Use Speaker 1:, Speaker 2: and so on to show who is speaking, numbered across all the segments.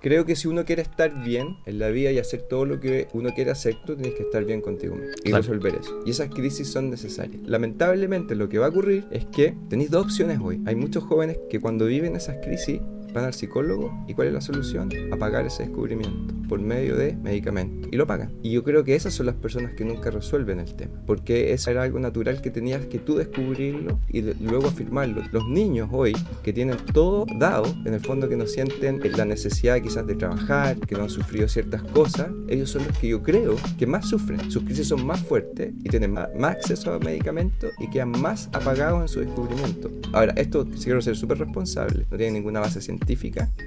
Speaker 1: creo que si uno quiere estar bien en la vida y hacer todo lo que uno quiere hacer, tú tienes que estar bien contigo mismo y
Speaker 2: Claro.
Speaker 1: resolver eso. Y esas crisis son necesarias. Lamentablemente lo que va a ocurrir es que tenéis dos opciones hoy. Hay muchos jóvenes que cuando viven esas crisis van al psicólogo y ¿cuál es la solución? Apagar ese descubrimiento por medio de medicamentos. Y lo pagan. Y yo creo que esas son las personas que nunca resuelven el tema. Porque eso era algo natural que tenías que tú descubrirlo y luego afirmarlo. Los niños hoy que tienen todo dado, en el fondo que no sienten la necesidad quizás de trabajar, que no han sufrido ciertas cosas, ellos son los que yo creo que más sufren. Sus crisis son más fuertes y tienen más, más acceso a medicamentos y quedan más apagados en su descubrimiento. Ahora, esto, quiero ser súper responsable, no tiene ninguna base científica,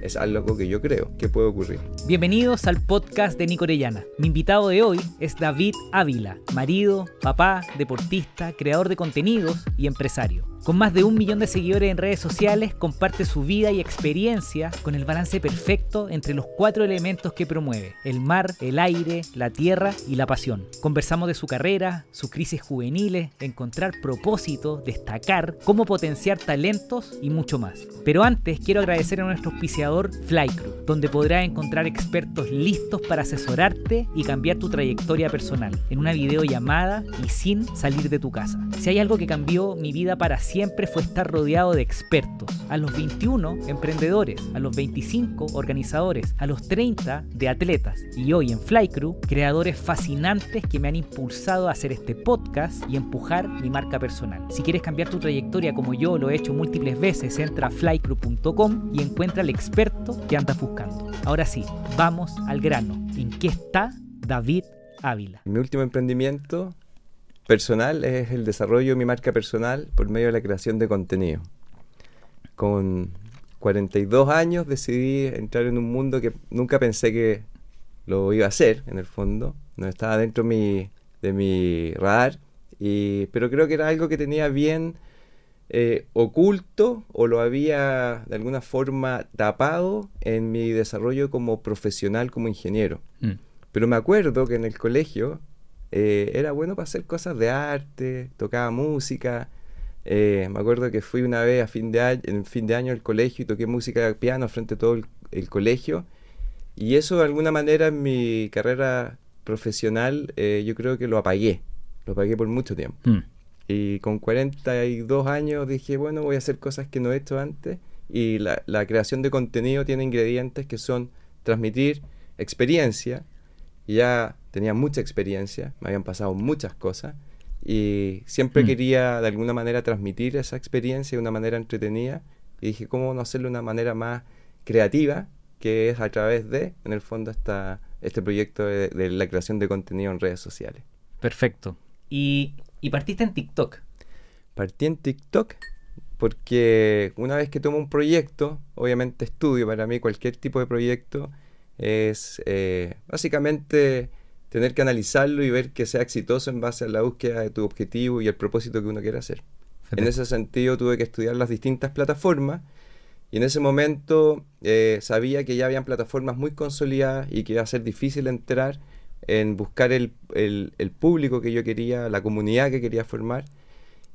Speaker 1: es algo que yo creo que puede ocurrir.
Speaker 2: Bienvenidos al podcast de Nico Orellana. Mi invitado de hoy es David Ávila, marido, papá, deportista, creador de contenidos y empresario. Con más de un millón de seguidores en redes sociales, comparte su vida y experiencia con el balance perfecto entre los cuatro elementos que promueve, el mar, el aire, la tierra y la pasión. Conversamos de su carrera, sus crisis juveniles, encontrar propósito, destacar, cómo potenciar talentos y mucho más. Pero antes quiero agradecer a nuestro auspiciador Flycrew, donde podrás encontrar expertos listos para asesorarte y cambiar tu trayectoria personal en una videollamada y sin salir de tu casa. Si hay algo que cambió mi vida para siempre fue estar rodeado de expertos. A los 21 emprendedores, a los 25 organizadores, a los 30 de atletas y hoy en Flycrew creadores fascinantes que me han impulsado a hacer este podcast y empujar mi marca personal. Si quieres cambiar tu trayectoria como yo lo he hecho múltiples veces, entra a flycrew.com y encuentra al experto que andas buscando. Ahora sí, vamos al grano. ¿En qué está David Ávila?
Speaker 1: Mi último emprendimiento personal es el desarrollo de mi marca personal por medio de la creación de contenido. Con 42 años decidí entrar en un mundo que nunca pensé que lo iba a hacer, en el fondo. No estaba dentro mi- de mi radar, y, pero creo que era algo que tenía bien eh, oculto o lo había de alguna forma tapado en mi desarrollo como profesional, como ingeniero. Pero me acuerdo que en el colegio eh, era bueno para hacer cosas de arte, tocaba música. eh, me acuerdo que fui una vez a fin de año, en fin de año al colegio y toqué música de piano frente a todo el, el colegio. Y eso de alguna manera en mi carrera profesional eh, yo creo que lo apagué. Lo apagué por mucho tiempo. Y con 42 años dije, bueno, voy a hacer cosas que no he hecho antes. Y la, la creación de contenido tiene ingredientes que son transmitir experiencia. Ya tenía mucha experiencia, me habían pasado muchas cosas. Y siempre
Speaker 2: Mm.
Speaker 1: quería de alguna manera transmitir esa experiencia de una manera entretenida. Y dije, ¿cómo no hacerlo de una manera más creativa? Que es a través de, en el fondo, esta, este proyecto de- de la creación de contenido en redes sociales.
Speaker 2: Perfecto. Y, y partiste en TikTok.
Speaker 1: Partí en TikTok porque una vez que tomo un proyecto, obviamente estudio, para mí cualquier tipo de proyecto es eh, básicamente tener que analizarlo y ver que sea exitoso en base a la búsqueda de tu objetivo y el propósito que uno quiere hacer. En ese sentido tuve que estudiar las distintas plataformas y en ese momento eh, sabía que ya habían plataformas muy consolidadas y que iba a ser difícil entrar en buscar el, el- el público que yo quería, la comunidad que quería formar.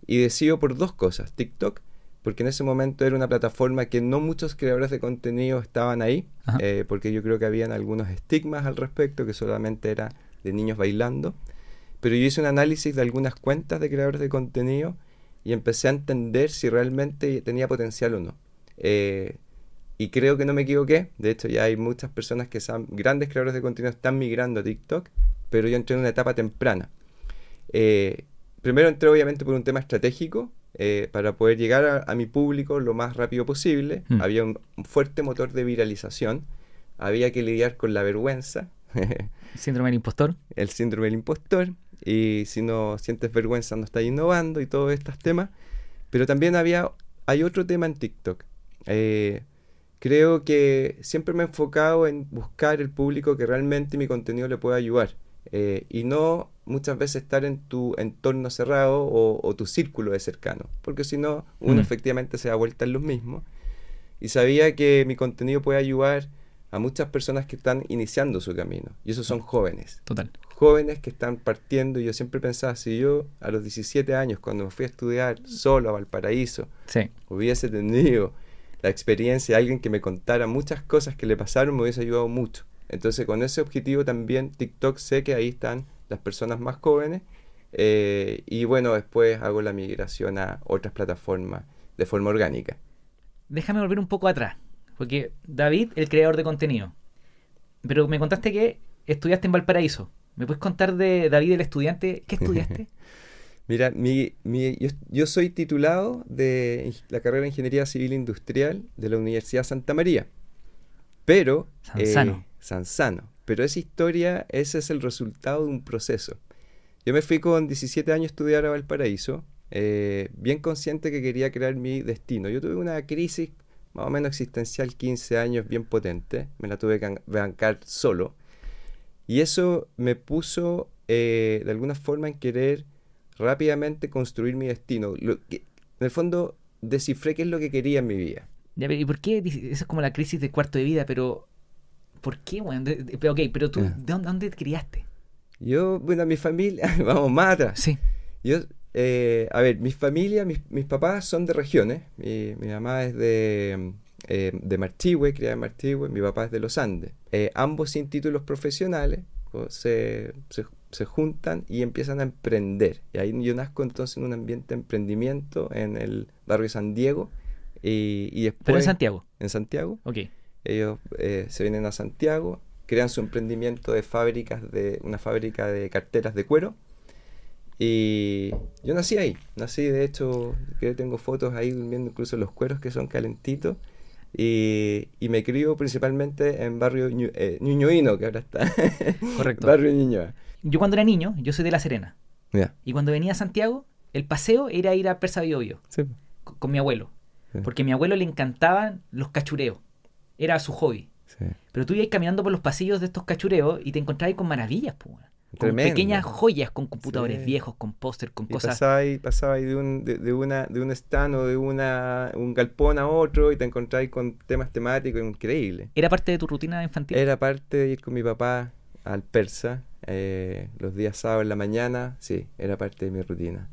Speaker 1: Y decido por dos cosas. TikTok, porque en ese momento era una plataforma que no muchos creadores de contenido estaban ahí, eh, porque yo creo que habían algunos estigmas al respecto, que solamente era de niños bailando. Pero yo hice un análisis de algunas cuentas de creadores de contenido y empecé a entender si realmente tenía potencial o no. Eh, y creo que no me equivoqué. De hecho, ya hay muchas personas que son grandes creadores de contenido están migrando a TikTok, pero yo entré en una etapa temprana. Eh, primero entré obviamente por un tema estratégico, eh, para poder llegar a, a mi público lo más rápido posible.
Speaker 2: Mm.
Speaker 1: Había un, un fuerte motor de viralización. Había que lidiar con la vergüenza,
Speaker 2: Síndrome del impostor.
Speaker 1: el síndrome del impostor. Y si no sientes vergüenza no estás innovando y todos estos temas. Pero también había, hay otro tema en TikTok. Eh, creo que siempre me he enfocado en buscar el público que realmente mi contenido le pueda ayudar. Eh, y no muchas veces estar en tu entorno cerrado o, o tu círculo de cercano. Porque si no, uno
Speaker 2: Mm.
Speaker 1: efectivamente se da vuelta en los mismos. Y sabía que mi contenido puede ayudar a muchas personas que están iniciando su camino. Y esos son jóvenes
Speaker 2: Total.
Speaker 1: jóvenes que están partiendo y yo siempre pensaba, si yo a los 17 años, cuando me fui a estudiar solo a Valparaíso,
Speaker 2: Sí.
Speaker 1: hubiese tenido la experiencia de alguien que me contara muchas cosas que le pasaron me hubiese ayudado mucho. Entonces con ese objetivo también TikTok sé que ahí están las personas más jóvenes eh, y bueno, después hago la migración a otras plataformas de forma orgánica.
Speaker 2: Déjame volver un poco atrás, porque David, el creador de contenido, pero me contaste que estudiaste en Valparaíso. ¿Me puedes contar de David, el estudiante? ¿Qué estudiaste?
Speaker 1: Mira, mi, mi, yo, soy titulado de la carrera de Ingeniería Civil Industrial de la Universidad Santa María. Pero...
Speaker 2: Sansano.
Speaker 1: Eh, Sansano. Pero esa historia, ese es el resultado de un proceso. Yo me fui con 17 años a estudiar a Valparaíso, eh, bien consciente que quería crear mi destino. Yo tuve una crisis más o menos existencial, 15 años, bien potente. Me la tuve que bancar solo. Y eso me puso eh, de alguna forma en querer rápidamente construir mi destino. en el fondo, descifré qué es lo que quería en mi vida.
Speaker 2: ¿Y por qué? Eso es como la crisis de cuarto de vida, pero ¿por qué, bueno? Ok, pero tú, ¿de dónde, te criaste?
Speaker 1: Yo, bueno, mi familia, vamos más atrás.
Speaker 2: Sí.
Speaker 1: Yo, eh, a ver, mi familia, mis, papás son de regiones. Mi, mamá es de, eh, de Marchihue, criada en Marchihue. Mi papá es de los Andes. Eh, ambos sin títulos profesionales se, se, juntan y empiezan a emprender. Y ahí yo nazco entonces en un ambiente de emprendimiento en el barrio San Diego. Y, y después,
Speaker 2: ¿Pero en Santiago?
Speaker 1: En Santiago.
Speaker 2: Ok.
Speaker 1: Ellos se vienen a Santiago, crean su emprendimiento de fábricas, de una fábrica de carteras de cuero y yo nací ahí, nací de hecho, que tengo fotos ahí viendo incluso los cueros que son calentitos. Y, y me crío principalmente en barrio eh, Ñuñoino, que ahora está.
Speaker 2: Correcto.
Speaker 1: barrio Ñuñoa.
Speaker 2: Yo cuando era niño, yo soy de La Serena. Y cuando venía a Santiago, el paseo era ir a Persa Biobío.
Speaker 1: Sí.
Speaker 2: Con, mi abuelo. Porque a mi abuelo le encantaban los cachureos. Era su hobby.
Speaker 1: Sí.
Speaker 2: Pero tú ibas caminando por los pasillos de estos cachureos y te encontrabas con maravillas, pues con pequeñas joyas, con computadores viejos, con póster, con cosas.
Speaker 1: Pasaba ahí, pasaba de, un, de, una, de un stand o de una, un galpón a otro y te encontrabas con temas temáticos increíbles.
Speaker 2: ¿Era parte de tu rutina infantil?
Speaker 1: Era parte de ir con mi papá al persa eh, los días sábados en la mañana, sí, era parte de mi rutina.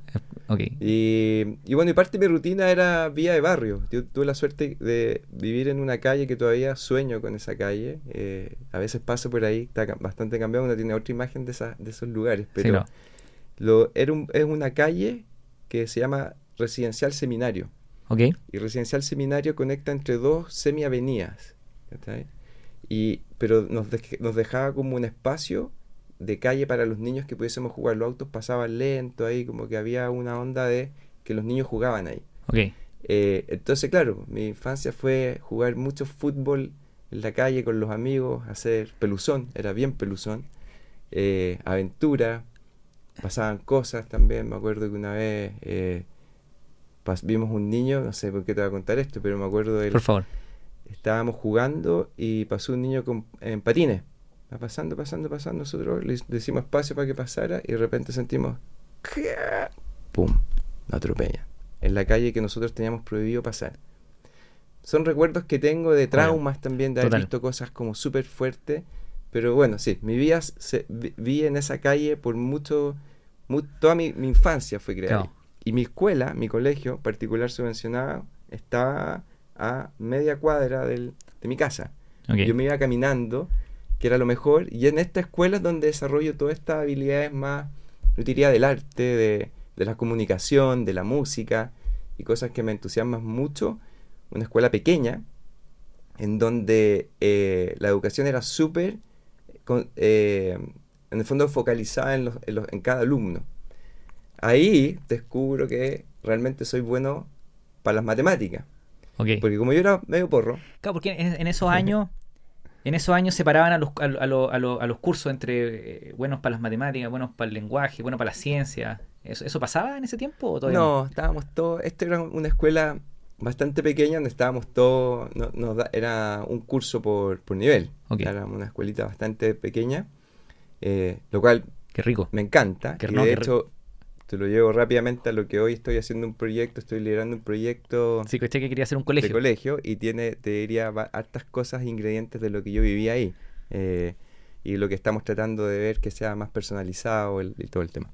Speaker 2: Okay.
Speaker 1: Y, y, bueno, y parte de mi rutina era vía de barrio. Yo tuve la suerte de vivir en una calle que todavía sueño con esa calle. Eh, a veces paso por ahí, está bastante cambiado, uno tiene otra imagen de, esa, de esos lugares. Pero lo, era es una calle que se llama Residencial Seminario.
Speaker 2: Okay.
Speaker 1: Y Residencial Seminario conecta entre dos semiavenidas. Y, pero nos, nos dejaba como un espacio de calle para los niños que pudiésemos jugar. Los autos pasaban lento ahí, como que había una onda de que los niños jugaban ahí.
Speaker 2: Okay.
Speaker 1: Eh, entonces, claro, mi infancia fue jugar mucho fútbol en la calle con los amigos, hacer peluzón, era bien peluzón, eh, aventura, pasaban cosas también. Me acuerdo que una vez eh, vimos un niño, no sé por qué te voy a contar esto, pero me acuerdo de.
Speaker 2: Por favor.
Speaker 1: Estábamos jugando y pasó un niño con, en patines Va pasando, pasando, pasando. Nosotros le decimos espacio para que pasara y de repente sentimos. ¡Pum! Nos atropella. En la calle que nosotros teníamos prohibido pasar. Son recuerdos que tengo de traumas también, de haber visto cosas como súper fuertes. Pero bueno, sí, mi vida se, vi en esa calle por mucho. toda mi, infancia fue creada. Y mi escuela, mi colegio particular subvencionado, estaba a media cuadra del, de mi casa. Yo me iba caminando que era lo mejor. Y en esta escuela es donde desarrollo todas estas habilidades más, yo diría, del arte, de, la comunicación, de la música y cosas que me entusiasman mucho. Una escuela pequeña, en donde eh, la educación era súper, eh, en el fondo, focalizada en, en, cada alumno. Ahí descubro que realmente soy bueno para las matemáticas. Porque como yo era medio porro.
Speaker 2: Claro, porque en esos años en esos años separaban a los, a, a, a los cursos entre eh, buenos para las matemáticas, buenos para el lenguaje, buenos para la ciencia. ¿Eso, ¿Eso pasaba en ese tiempo? O todavía
Speaker 1: no, estábamos todos. Esto era una escuela bastante pequeña donde estábamos todos. No, era un curso por, por nivel. Era una escuelita bastante pequeña. Eh, lo cual.
Speaker 2: Qué rico.
Speaker 1: Me encanta.
Speaker 2: Qué,
Speaker 1: de hecho, te lo llevo rápidamente a lo que hoy estoy haciendo un proyecto, estoy liderando un proyecto
Speaker 2: sí, que quería hacer un colegio.
Speaker 1: de colegio y tiene, te diría, hartas cosas, ingredientes de lo que yo vivía ahí. Eh, y lo que estamos tratando de ver que sea más personalizado y todo el tema.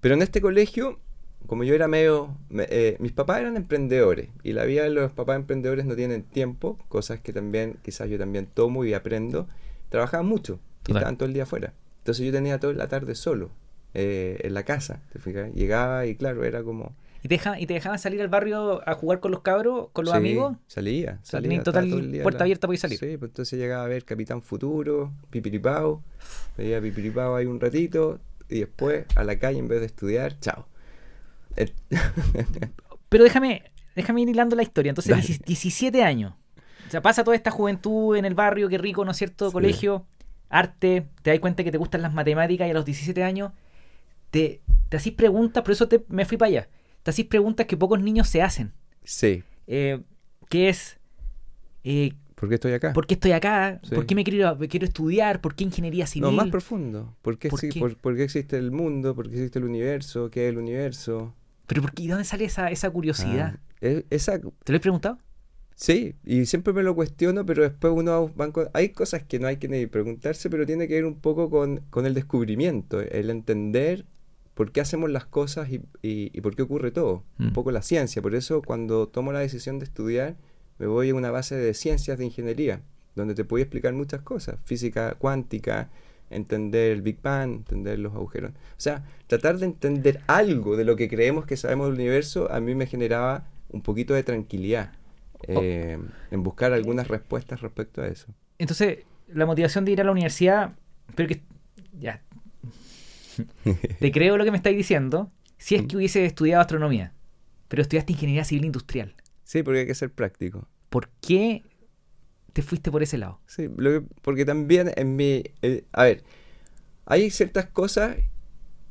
Speaker 1: Pero en este colegio como yo era medio... me- eh, mis papás eran emprendedores y la vida de los papás emprendedores no tienen tiempo, cosas que también quizás yo también tomo y aprendo. Trabajaban mucho y
Speaker 2: Total.
Speaker 1: estaban todo el día afuera. Entonces yo tenía toda la tarde solo eh, en la casa, ¿te fijas? Llegaba y claro, era como...
Speaker 2: ¿Y te, dejaban, ¿Y te dejaban salir al barrio a jugar con los cabros, con los
Speaker 1: Sí,
Speaker 2: amigos?
Speaker 1: Salía, salía.
Speaker 2: total puerta abierta para salir.
Speaker 1: Sí, pues entonces llegaba a ver Capitán Futuro, Pipiripao, veía Pipiripao ahí un ratito y después a la calle en vez de estudiar, chao.
Speaker 2: Pero déjame, déjame ir hilando la historia. Entonces,
Speaker 1: Dale.
Speaker 2: 17 17 años. O sea, pasa toda esta juventud en el barrio, qué rico, ¿no es cierto?
Speaker 1: Sí.
Speaker 2: Colegio, arte, te das cuenta que te gustan las matemáticas y a los 17 años te, te hacís preguntas, por eso te, me fui para allá. Te hacís preguntas que pocos niños se hacen.
Speaker 1: sí,
Speaker 2: Eh, que es, eh,
Speaker 1: ¿por qué estoy acá?
Speaker 2: ¿por qué estoy acá?
Speaker 1: Sí.
Speaker 2: ¿Por qué me quiero, me quiero estudiar? ¿por qué ingeniería civil?
Speaker 1: No, más profundo. ¿Por qué,
Speaker 2: ¿Por qué?
Speaker 1: por- por qué existe el mundo? ¿Por qué existe el universo? ¿Qué es el universo?
Speaker 2: ¿Pero por qué? ¿Y dónde sale esa, esa curiosidad?
Speaker 1: Ah, esa,
Speaker 2: ¿Te lo he preguntado?
Speaker 1: Sí, y siempre me lo cuestiono, pero después uno va enco- hay cosas que no hay que ni preguntarse, pero tiene que ver un poco con, con el descubrimiento, el entender por qué hacemos las cosas y, y- y por qué ocurre todo,
Speaker 2: Mm.
Speaker 1: un poco la ciencia. Por eso cuando tomo la decisión de estudiar, me voy a una base de ciencias de ingeniería, donde te puedo explicar muchas cosas, física cuántica, entender el Big Bang, entender los agujeros. O sea, tratar de entender algo de lo que creemos que sabemos del universo, a mí me generaba un poquito de tranquilidad eh, en buscar algunas respuestas respecto a eso.
Speaker 2: Entonces, la motivación de ir a la universidad, pero que ya. Te creo lo que me estáis diciendo, si es que hubiese estudiado astronomía, pero estudiaste ingeniería civil industrial.
Speaker 1: Sí, porque hay que ser práctico.
Speaker 2: ¿Por qué te fuiste por ese lado?
Speaker 1: Sí, lo que- porque también en mi... eh, a ver, hay ciertas cosas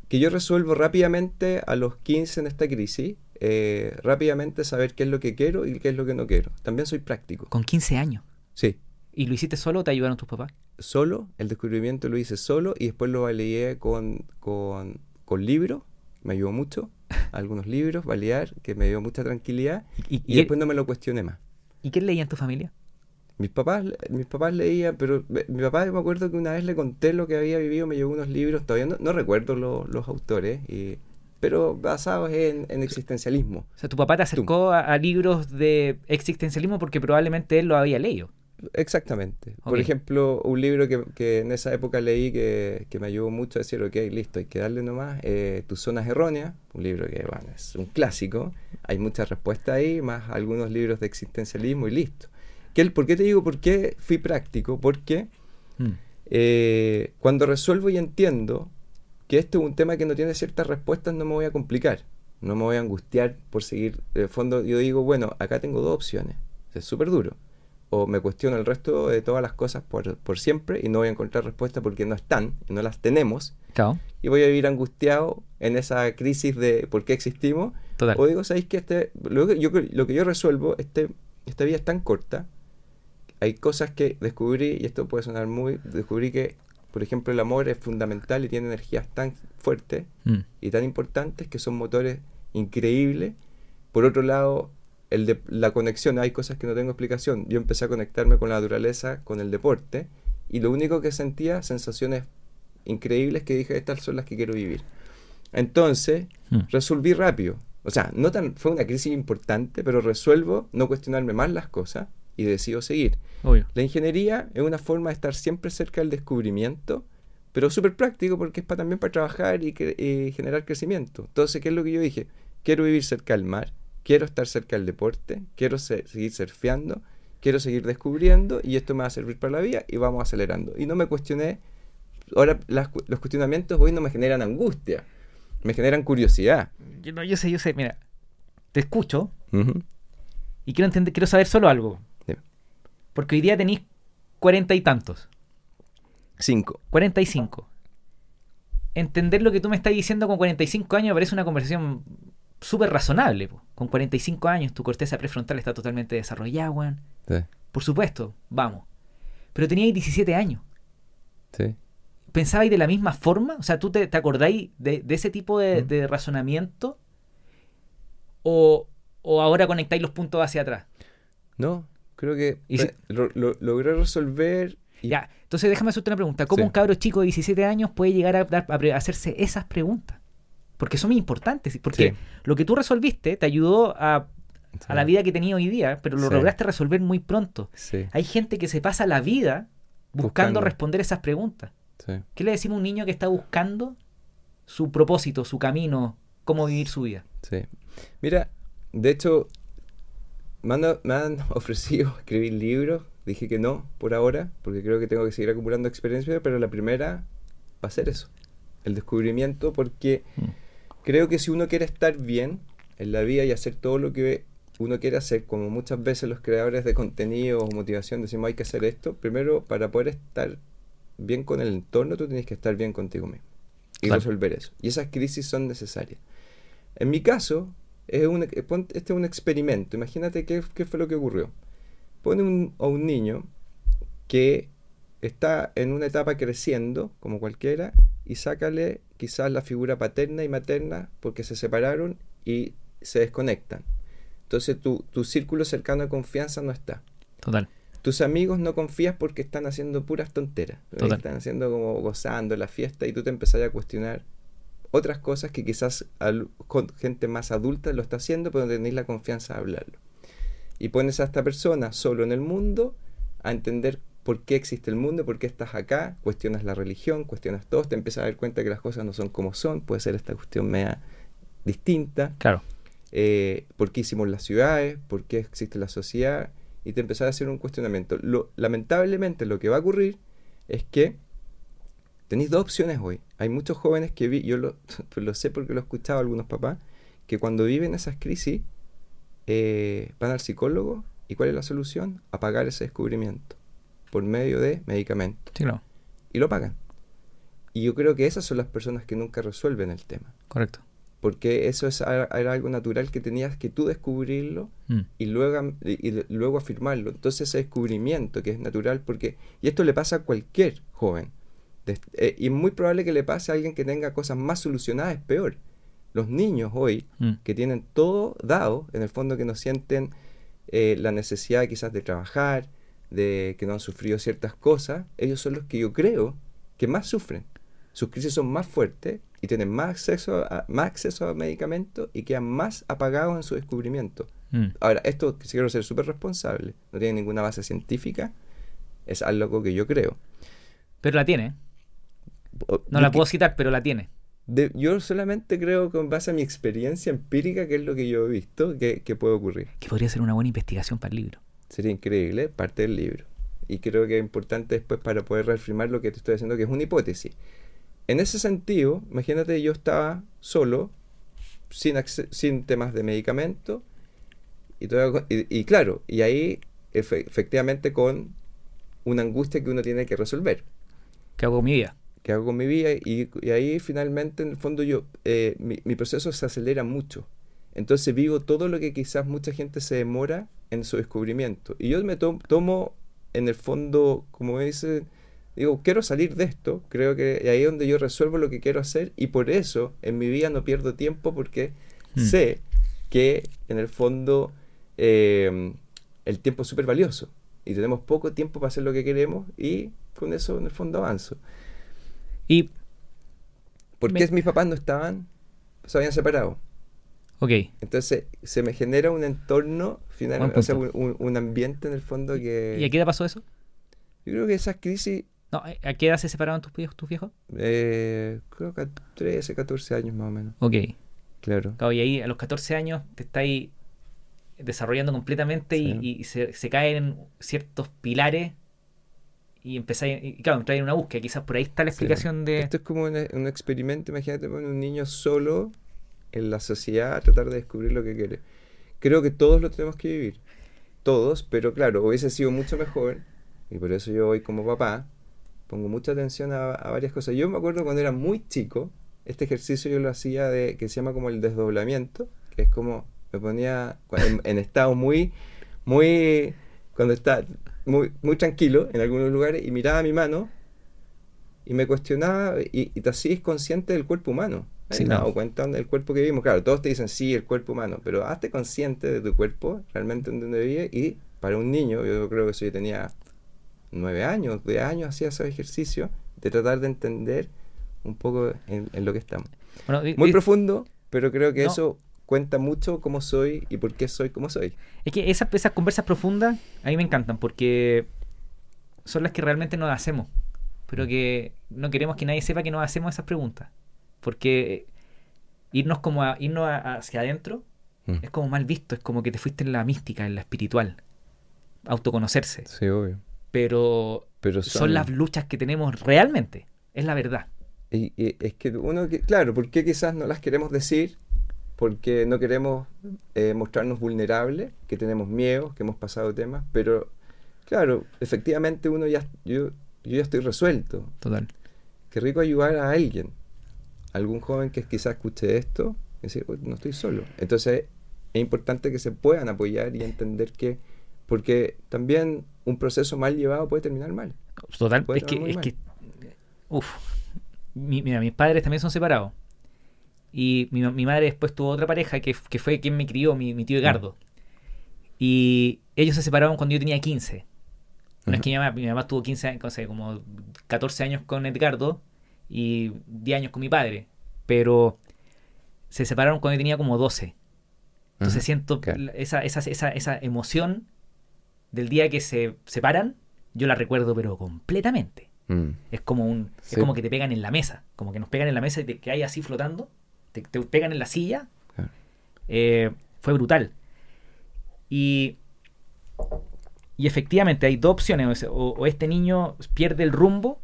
Speaker 1: que yo resuelvo rápidamente a los 15 en esta crisis. eh, rápidamente saber qué es lo que quiero y qué es lo que no quiero. También soy práctico.
Speaker 2: Con 15 años.
Speaker 1: Sí.
Speaker 2: ¿Y lo hiciste solo o te ayudaron tus papás?
Speaker 1: Solo, el descubrimiento lo hice solo y después lo validé con, con, con libros. Me ayudó mucho. Algunos libros, validar, que me dio mucha tranquilidad.
Speaker 2: ¿Y,
Speaker 1: Y después no me lo cuestioné más.
Speaker 2: ¿y qué leía en tu familia?
Speaker 1: Mis papás, mis papás leían, pero mi papá me acuerdo que una vez le conté lo que había vivido, me llevó unos libros, todavía no, no recuerdo lo- los autores, y- pero basados en, en existencialismo.
Speaker 2: O sea, tu papá te acercó a, a libros de existencialismo porque probablemente él lo había leído.
Speaker 1: Exactamente. Por ejemplo, un libro que, que en esa época leí que, que me ayudó mucho a decir, ok, listo, hay que darle nomás, eh, Tus zonas erróneas, un libro que bueno, es un clásico, hay muchas respuestas ahí, más algunos libros de existencialismo y listo. ¿Qué, el- ¿Por qué te digo por qué fui práctico? Porque
Speaker 2: Mm.
Speaker 1: eh, cuando resuelvo y entiendo que este es un tema que no tiene ciertas respuestas, no me voy a complicar, no me voy a angustiar por seguir. De fondo, yo digo, bueno, acá tengo dos opciones, es súper duro. O me cuestiono el resto de todas las cosas por, por siempre y no voy a encontrar respuestas porque no están, y no las tenemos,
Speaker 2: Claro,
Speaker 1: y voy a vivir angustiado en esa crisis de por qué existimos.
Speaker 2: total.
Speaker 1: O digo, ¿sabéis que este, lo, que yo, lo que yo resuelvo, este, esta vida es tan corta, hay cosas que descubrí, y esto puede sonar muy, descubrí que, por ejemplo, el amor es fundamental y tiene energías tan fuertes
Speaker 2: Mm.
Speaker 1: y tan importantes que son motores increíbles. Por otro lado, el de, la conexión, hay cosas que no tengo explicación. Yo empecé a conectarme con la naturaleza, con el deporte, y lo único que sentía, sensaciones increíbles que dije, estas son las que quiero vivir. Entonces,
Speaker 2: Mm.
Speaker 1: resolví rápido. O sea, no tan, fue una crisis importante, pero resuelvo no cuestionarme más las cosas y decido seguir.
Speaker 2: Obvio.
Speaker 1: La ingeniería es una forma de estar siempre cerca del descubrimiento, pero súper práctico porque es para, también para trabajar y, y generar crecimiento. Entonces, ¿qué es lo que yo dije? Quiero vivir cerca del mar, quiero estar cerca del deporte, quiero se- seguir surfeando, quiero seguir descubriendo y esto me va a servir para la vida y vamos acelerando. Y no me cuestioné, ahora las los cuestionamientos hoy no me generan angustia, me generan curiosidad.
Speaker 2: Yo, no, yo sé, yo sé, mira, te escucho y quiero entender, quiero saber solo algo. Porque hoy día tenéis cuarenta y tantos,
Speaker 1: Cinco.
Speaker 2: cuarenta y cinco. Entender lo que tú me estás diciendo con 45 años me parece una conversación súper razonable. po. Con 45 años tu corteza prefrontal está totalmente desarrollada, weón.
Speaker 1: Sí,
Speaker 2: Por supuesto, vamos. Pero teníais 17 años.
Speaker 1: sí.
Speaker 2: ¿Pensabais de la misma forma? O sea, ¿tú te, te acordáis de, de ese tipo de,
Speaker 1: Mm.
Speaker 2: de razonamiento? ¿O, ¿O ahora conectáis los puntos hacia atrás?
Speaker 1: No, creo que
Speaker 2: Y
Speaker 1: re- lo- lo- logré resolver y
Speaker 2: Ya, entonces déjame hacerte una pregunta. ¿Cómo
Speaker 1: Sí.
Speaker 2: un cabro chico de 17 años puede llegar a, a hacerse esas preguntas? Porque son muy importantes. Porque
Speaker 1: Sí.
Speaker 2: lo que tú resolviste te ayudó a, a la vida que tenía hoy día, pero lo
Speaker 1: Sí.
Speaker 2: lograste resolver muy pronto. Hay gente que se pasa la vida buscando,
Speaker 1: Buscando.
Speaker 2: responder esas preguntas. ¿Qué le decimos a un niño que está buscando su propósito, su camino, cómo vivir su vida?
Speaker 1: Sí. Mira, de hecho, me han, me han ofrecido escribir libros. Dije que no por ahora, porque creo que tengo que seguir acumulando experiencia, pero la primera va a ser eso, el descubrimiento, porque creo que si uno quiere estar bien en la vida y hacer todo lo que uno quiere hacer, como muchas veces los creadores de contenido o motivación decimos hay que hacer esto, primero para poder estar bien con el entorno, tú tienes que estar bien contigo mismo y
Speaker 2: Claro.
Speaker 1: resolver eso. Y esas crisis son necesarias. En mi caso, es un, este es un experimento. Imagínate qué, qué fue lo que ocurrió. Pone un, a un niño que está en una etapa creciendo, como cualquiera, y sácale quizás la figura paterna y materna porque se separaron y se desconectan. Entonces tu, tu círculo cercano de confianza no está.
Speaker 2: Total.
Speaker 1: Tus amigos no confías porque están haciendo puras tonteras.
Speaker 2: Total.
Speaker 1: Están haciendo como gozando la fiesta y tú te empezás a cuestionar otras cosas que quizás al- con gente más adulta lo está haciendo, pero no tenéis la confianza de hablarlo. Y pones a esta persona solo en el mundo a entender por qué existe el mundo, por qué estás acá, cuestionas la religión, cuestionas todo, te empiezas a dar cuenta que las cosas no son como son, puede ser esta cuestión media distinta
Speaker 2: Claro.
Speaker 1: eh, por qué hicimos las ciudades, por qué existe la sociedad, y te empezás a hacer un cuestionamiento. Lo, lamentablemente lo que va a ocurrir es que tenéis dos opciones hoy. Hay muchos jóvenes que vi, yo lo, lo sé porque lo he escuchado a algunos papás, que cuando viven esas crisis eh, van al psicólogo y ¿cuál es la solución? Apagar ese descubrimiento por medio de medicamentos.
Speaker 2: Sí, claro.
Speaker 1: Y lo pagan. Y yo creo que esas son las personas que nunca resuelven el tema
Speaker 2: Correcto.
Speaker 1: porque eso es, era algo natural que tenías que tú descubrirlo
Speaker 2: Mm.
Speaker 1: y luego, y, y luego afirmarlo. Entonces ese descubrimiento que es natural, porque, y esto le pasa a cualquier joven, eh, y es muy probable que le pase a alguien que tenga cosas más solucionadas, es peor. Los niños hoy,
Speaker 2: Mm.
Speaker 1: que tienen todo dado, en el fondo que no sienten eh, la necesidad quizás de trabajar, de que no han sufrido ciertas cosas, ellos son los que yo creo que más sufren. Sus crisis son más fuertes y tienen más acceso a, más acceso a medicamentos y quedan más apagados en su descubrimiento.
Speaker 2: Mm.
Speaker 1: Ahora, esto quiero ser súper responsable, no tiene ninguna base científica, es algo que yo creo.
Speaker 2: Pero la tiene. No la puedo citar, pero la tiene.
Speaker 1: de- yo solamente creo con base a mi experiencia empírica, que es lo que yo he visto, que, que puede ocurrir.
Speaker 2: Que podría ser una buena investigación para el libro.
Speaker 1: Sería increíble, parte del libro. Y creo que es importante después para poder reafirmar lo que te estoy diciendo, que es una hipótesis. En ese sentido, imagínate, yo estaba solo, sin, sin temas de medicamento, y, todo- y, y claro, y ahí efe- efectivamente con una angustia que uno tiene que resolver.
Speaker 2: ¿Qué hago con mi vida?
Speaker 1: ¿Qué hago con mi vida? Y, y ahí finalmente, en el fondo, yo eh, mi, mi proceso se acelera mucho. Entonces vivo todo lo que quizás mucha gente se demora en su descubrimiento. Y yo me to- tomo, en el fondo, como me dice, digo, quiero salir de esto. Creo que ahí es donde yo resuelvo lo que quiero hacer. Y por eso en mi vida no pierdo tiempo porque
Speaker 2: Mm.
Speaker 1: sé que en el fondo eh, el tiempo es súper valioso. Y tenemos poco tiempo para hacer lo que queremos. Y con eso, en el fondo, avanzo.
Speaker 2: Y,
Speaker 1: ¿Por
Speaker 2: Me-
Speaker 1: qué mis papás no estaban? Se habían separado.
Speaker 2: Ok,
Speaker 1: Entonces se me genera un entorno, final,
Speaker 2: Buen
Speaker 1: o sea, un, ambiente en el fondo que...
Speaker 2: ¿y a qué edad pasó eso?
Speaker 1: Yo creo que esas crisis,
Speaker 2: No, ¿A qué edad se separaron tus viejos? Tus viejos?
Speaker 1: eh, creo que a 13, 14 años más o menos.
Speaker 2: Ok.
Speaker 1: Claro.
Speaker 2: Claro, y ahí a los 14 años te estáis desarrollando completamente y-
Speaker 1: Sí.
Speaker 2: y, se, se caen ciertos pilares y empezáis, y claro, entráis en una búsqueda. Quizás por ahí está la
Speaker 1: Sí.
Speaker 2: explicación de...
Speaker 1: Esto es como un, un experimento, imagínate un niño solo en la sociedad a tratar de descubrir lo que quiere. Creo que todos lo tenemos que vivir. Todos, pero claro, hubiese sido mucho mejor, y por eso yo hoy como papá pongo mucha atención a, varias cosas. Yo me acuerdo cuando era muy chico, este ejercicio yo lo hacía de que se llama como el desdoblamiento, que es como me ponía en estado muy, muy, cuando está muy, muy tranquilo en algunos lugares y miraba mi mano y me cuestionaba y, y te hacías consciente del cuerpo humano.
Speaker 2: Sí, claro.
Speaker 1: dado cuenta del cuerpo que vivimos. Claro, todos te dicen sí, el cuerpo humano, pero hazte consciente de tu cuerpo, realmente en donde vive. Y para un niño, yo creo que eso yo tenía nueve años, diez años, hacía ese ejercicio de tratar de entender un poco en, en lo que estamos.
Speaker 2: Bueno,
Speaker 1: Muy profundo, pero creo que
Speaker 2: No.
Speaker 1: eso cuenta mucho cómo soy y por qué soy como soy.
Speaker 2: Es que esas, esas conversas profundas a mí me encantan porque son las que realmente nos hacemos. Pero que no queremos que nadie sepa que nos hacemos esas preguntas. Porque irnos como a, irnos a- hacia adentro
Speaker 1: Mm.
Speaker 2: es como mal visto, es como que te fuiste en la mística, en la espiritual. Autoconocerse.
Speaker 1: Sí, obvio.
Speaker 2: Pero
Speaker 1: Pero
Speaker 2: son...
Speaker 1: son,
Speaker 2: las luchas que tenemos realmente. Es la verdad.
Speaker 1: Y, y es que uno, que, claro, ¿por qué quizás no las queremos decir? Porque no queremos eh, mostrarnos vulnerables, que tenemos miedo, que hemos pasado temas, pero claro, efectivamente uno ya, yo, yo ya estoy resuelto.
Speaker 2: Total.
Speaker 1: Qué rico ayudar a alguien, algún joven que quizás escuche esto, decir, "Uy, no estoy solo. Entonces es importante que se puedan apoyar y entender que, porque también un proceso mal llevado puede terminar mal.
Speaker 2: Total.
Speaker 1: Puede
Speaker 2: Es que, es que. Uf. Mi- mira, mis padres también son separados. Y mi, mi madre después tuvo otra pareja que, que fue quien me crió, mi, mi tío Edgardo. Y ellos se separaron cuando yo tenía 15. No es que mi mamá, mi mamá tuvo 15 años, como 14 años con Edgardo y 10 años con mi padre. Pero se separaron cuando yo tenía como 12. Entonces siento esa, esa, esa, esa emoción del día que se separan, yo la recuerdo pero completamente.
Speaker 1: Mm.
Speaker 2: Es como un
Speaker 1: Sí.
Speaker 2: es como que te pegan en la mesa, como que nos pegan en la mesa y te quedas así flotando, te, te pegan en la silla. Eh, fue brutal. Y y efectivamente hay dos opciones, o, este niño pierde el rumbo.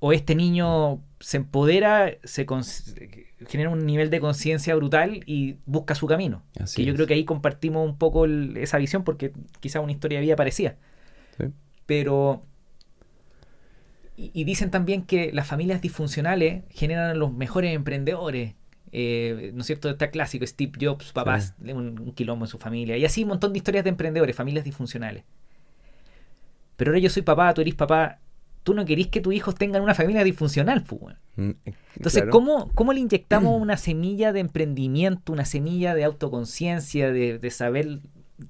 Speaker 2: O este niño se empodera, se genera un nivel de conciencia brutal y busca su camino.
Speaker 1: Así
Speaker 2: que yo
Speaker 1: es.
Speaker 2: creo que ahí compartimos un poco el- esa visión porque quizás una historia de vida parecía.
Speaker 1: Sí.
Speaker 2: Pero... Y, y dicen también que las familias disfuncionales generan los mejores emprendedores. Eh, ¿No es cierto? Está clásico, Steve Jobs, papás, un, un quilombo en su familia. Y así un montón de historias de emprendedores, familias disfuncionales. Pero ahora yo soy papá, tú eres papá. Tú no querís que tus hijos tengan una familia disfuncional, pues, Entonces,
Speaker 1: claro.
Speaker 2: ¿cómo, ¿cómo le inyectamos una semilla de emprendimiento, una semilla de autoconciencia, de, de saber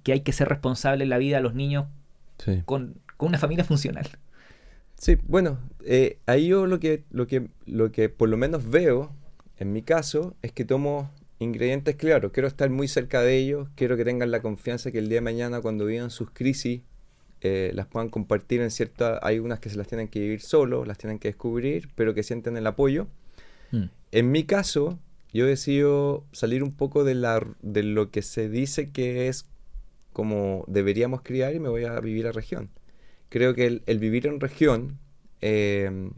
Speaker 2: que hay que ser responsable en la vida a los niños
Speaker 1: Sí.
Speaker 2: con, con una familia funcional?
Speaker 1: Sí, bueno, eh, ahí yo lo que, lo, que, lo que por lo menos veo, en mi caso, es que tomo ingredientes claros. Quiero estar muy cerca de ellos, quiero que tengan la confianza que el día de mañana cuando vivan sus crisis eh, las puedan compartir en cierta... Hay unas que se las tienen que vivir solos, las tienen que descubrir, pero que sienten el apoyo. En mi caso, yo decido salir un poco de, la, de lo que se dice que es como deberíamos criar y me voy a vivir a región. Creo que el, el vivir en región eh,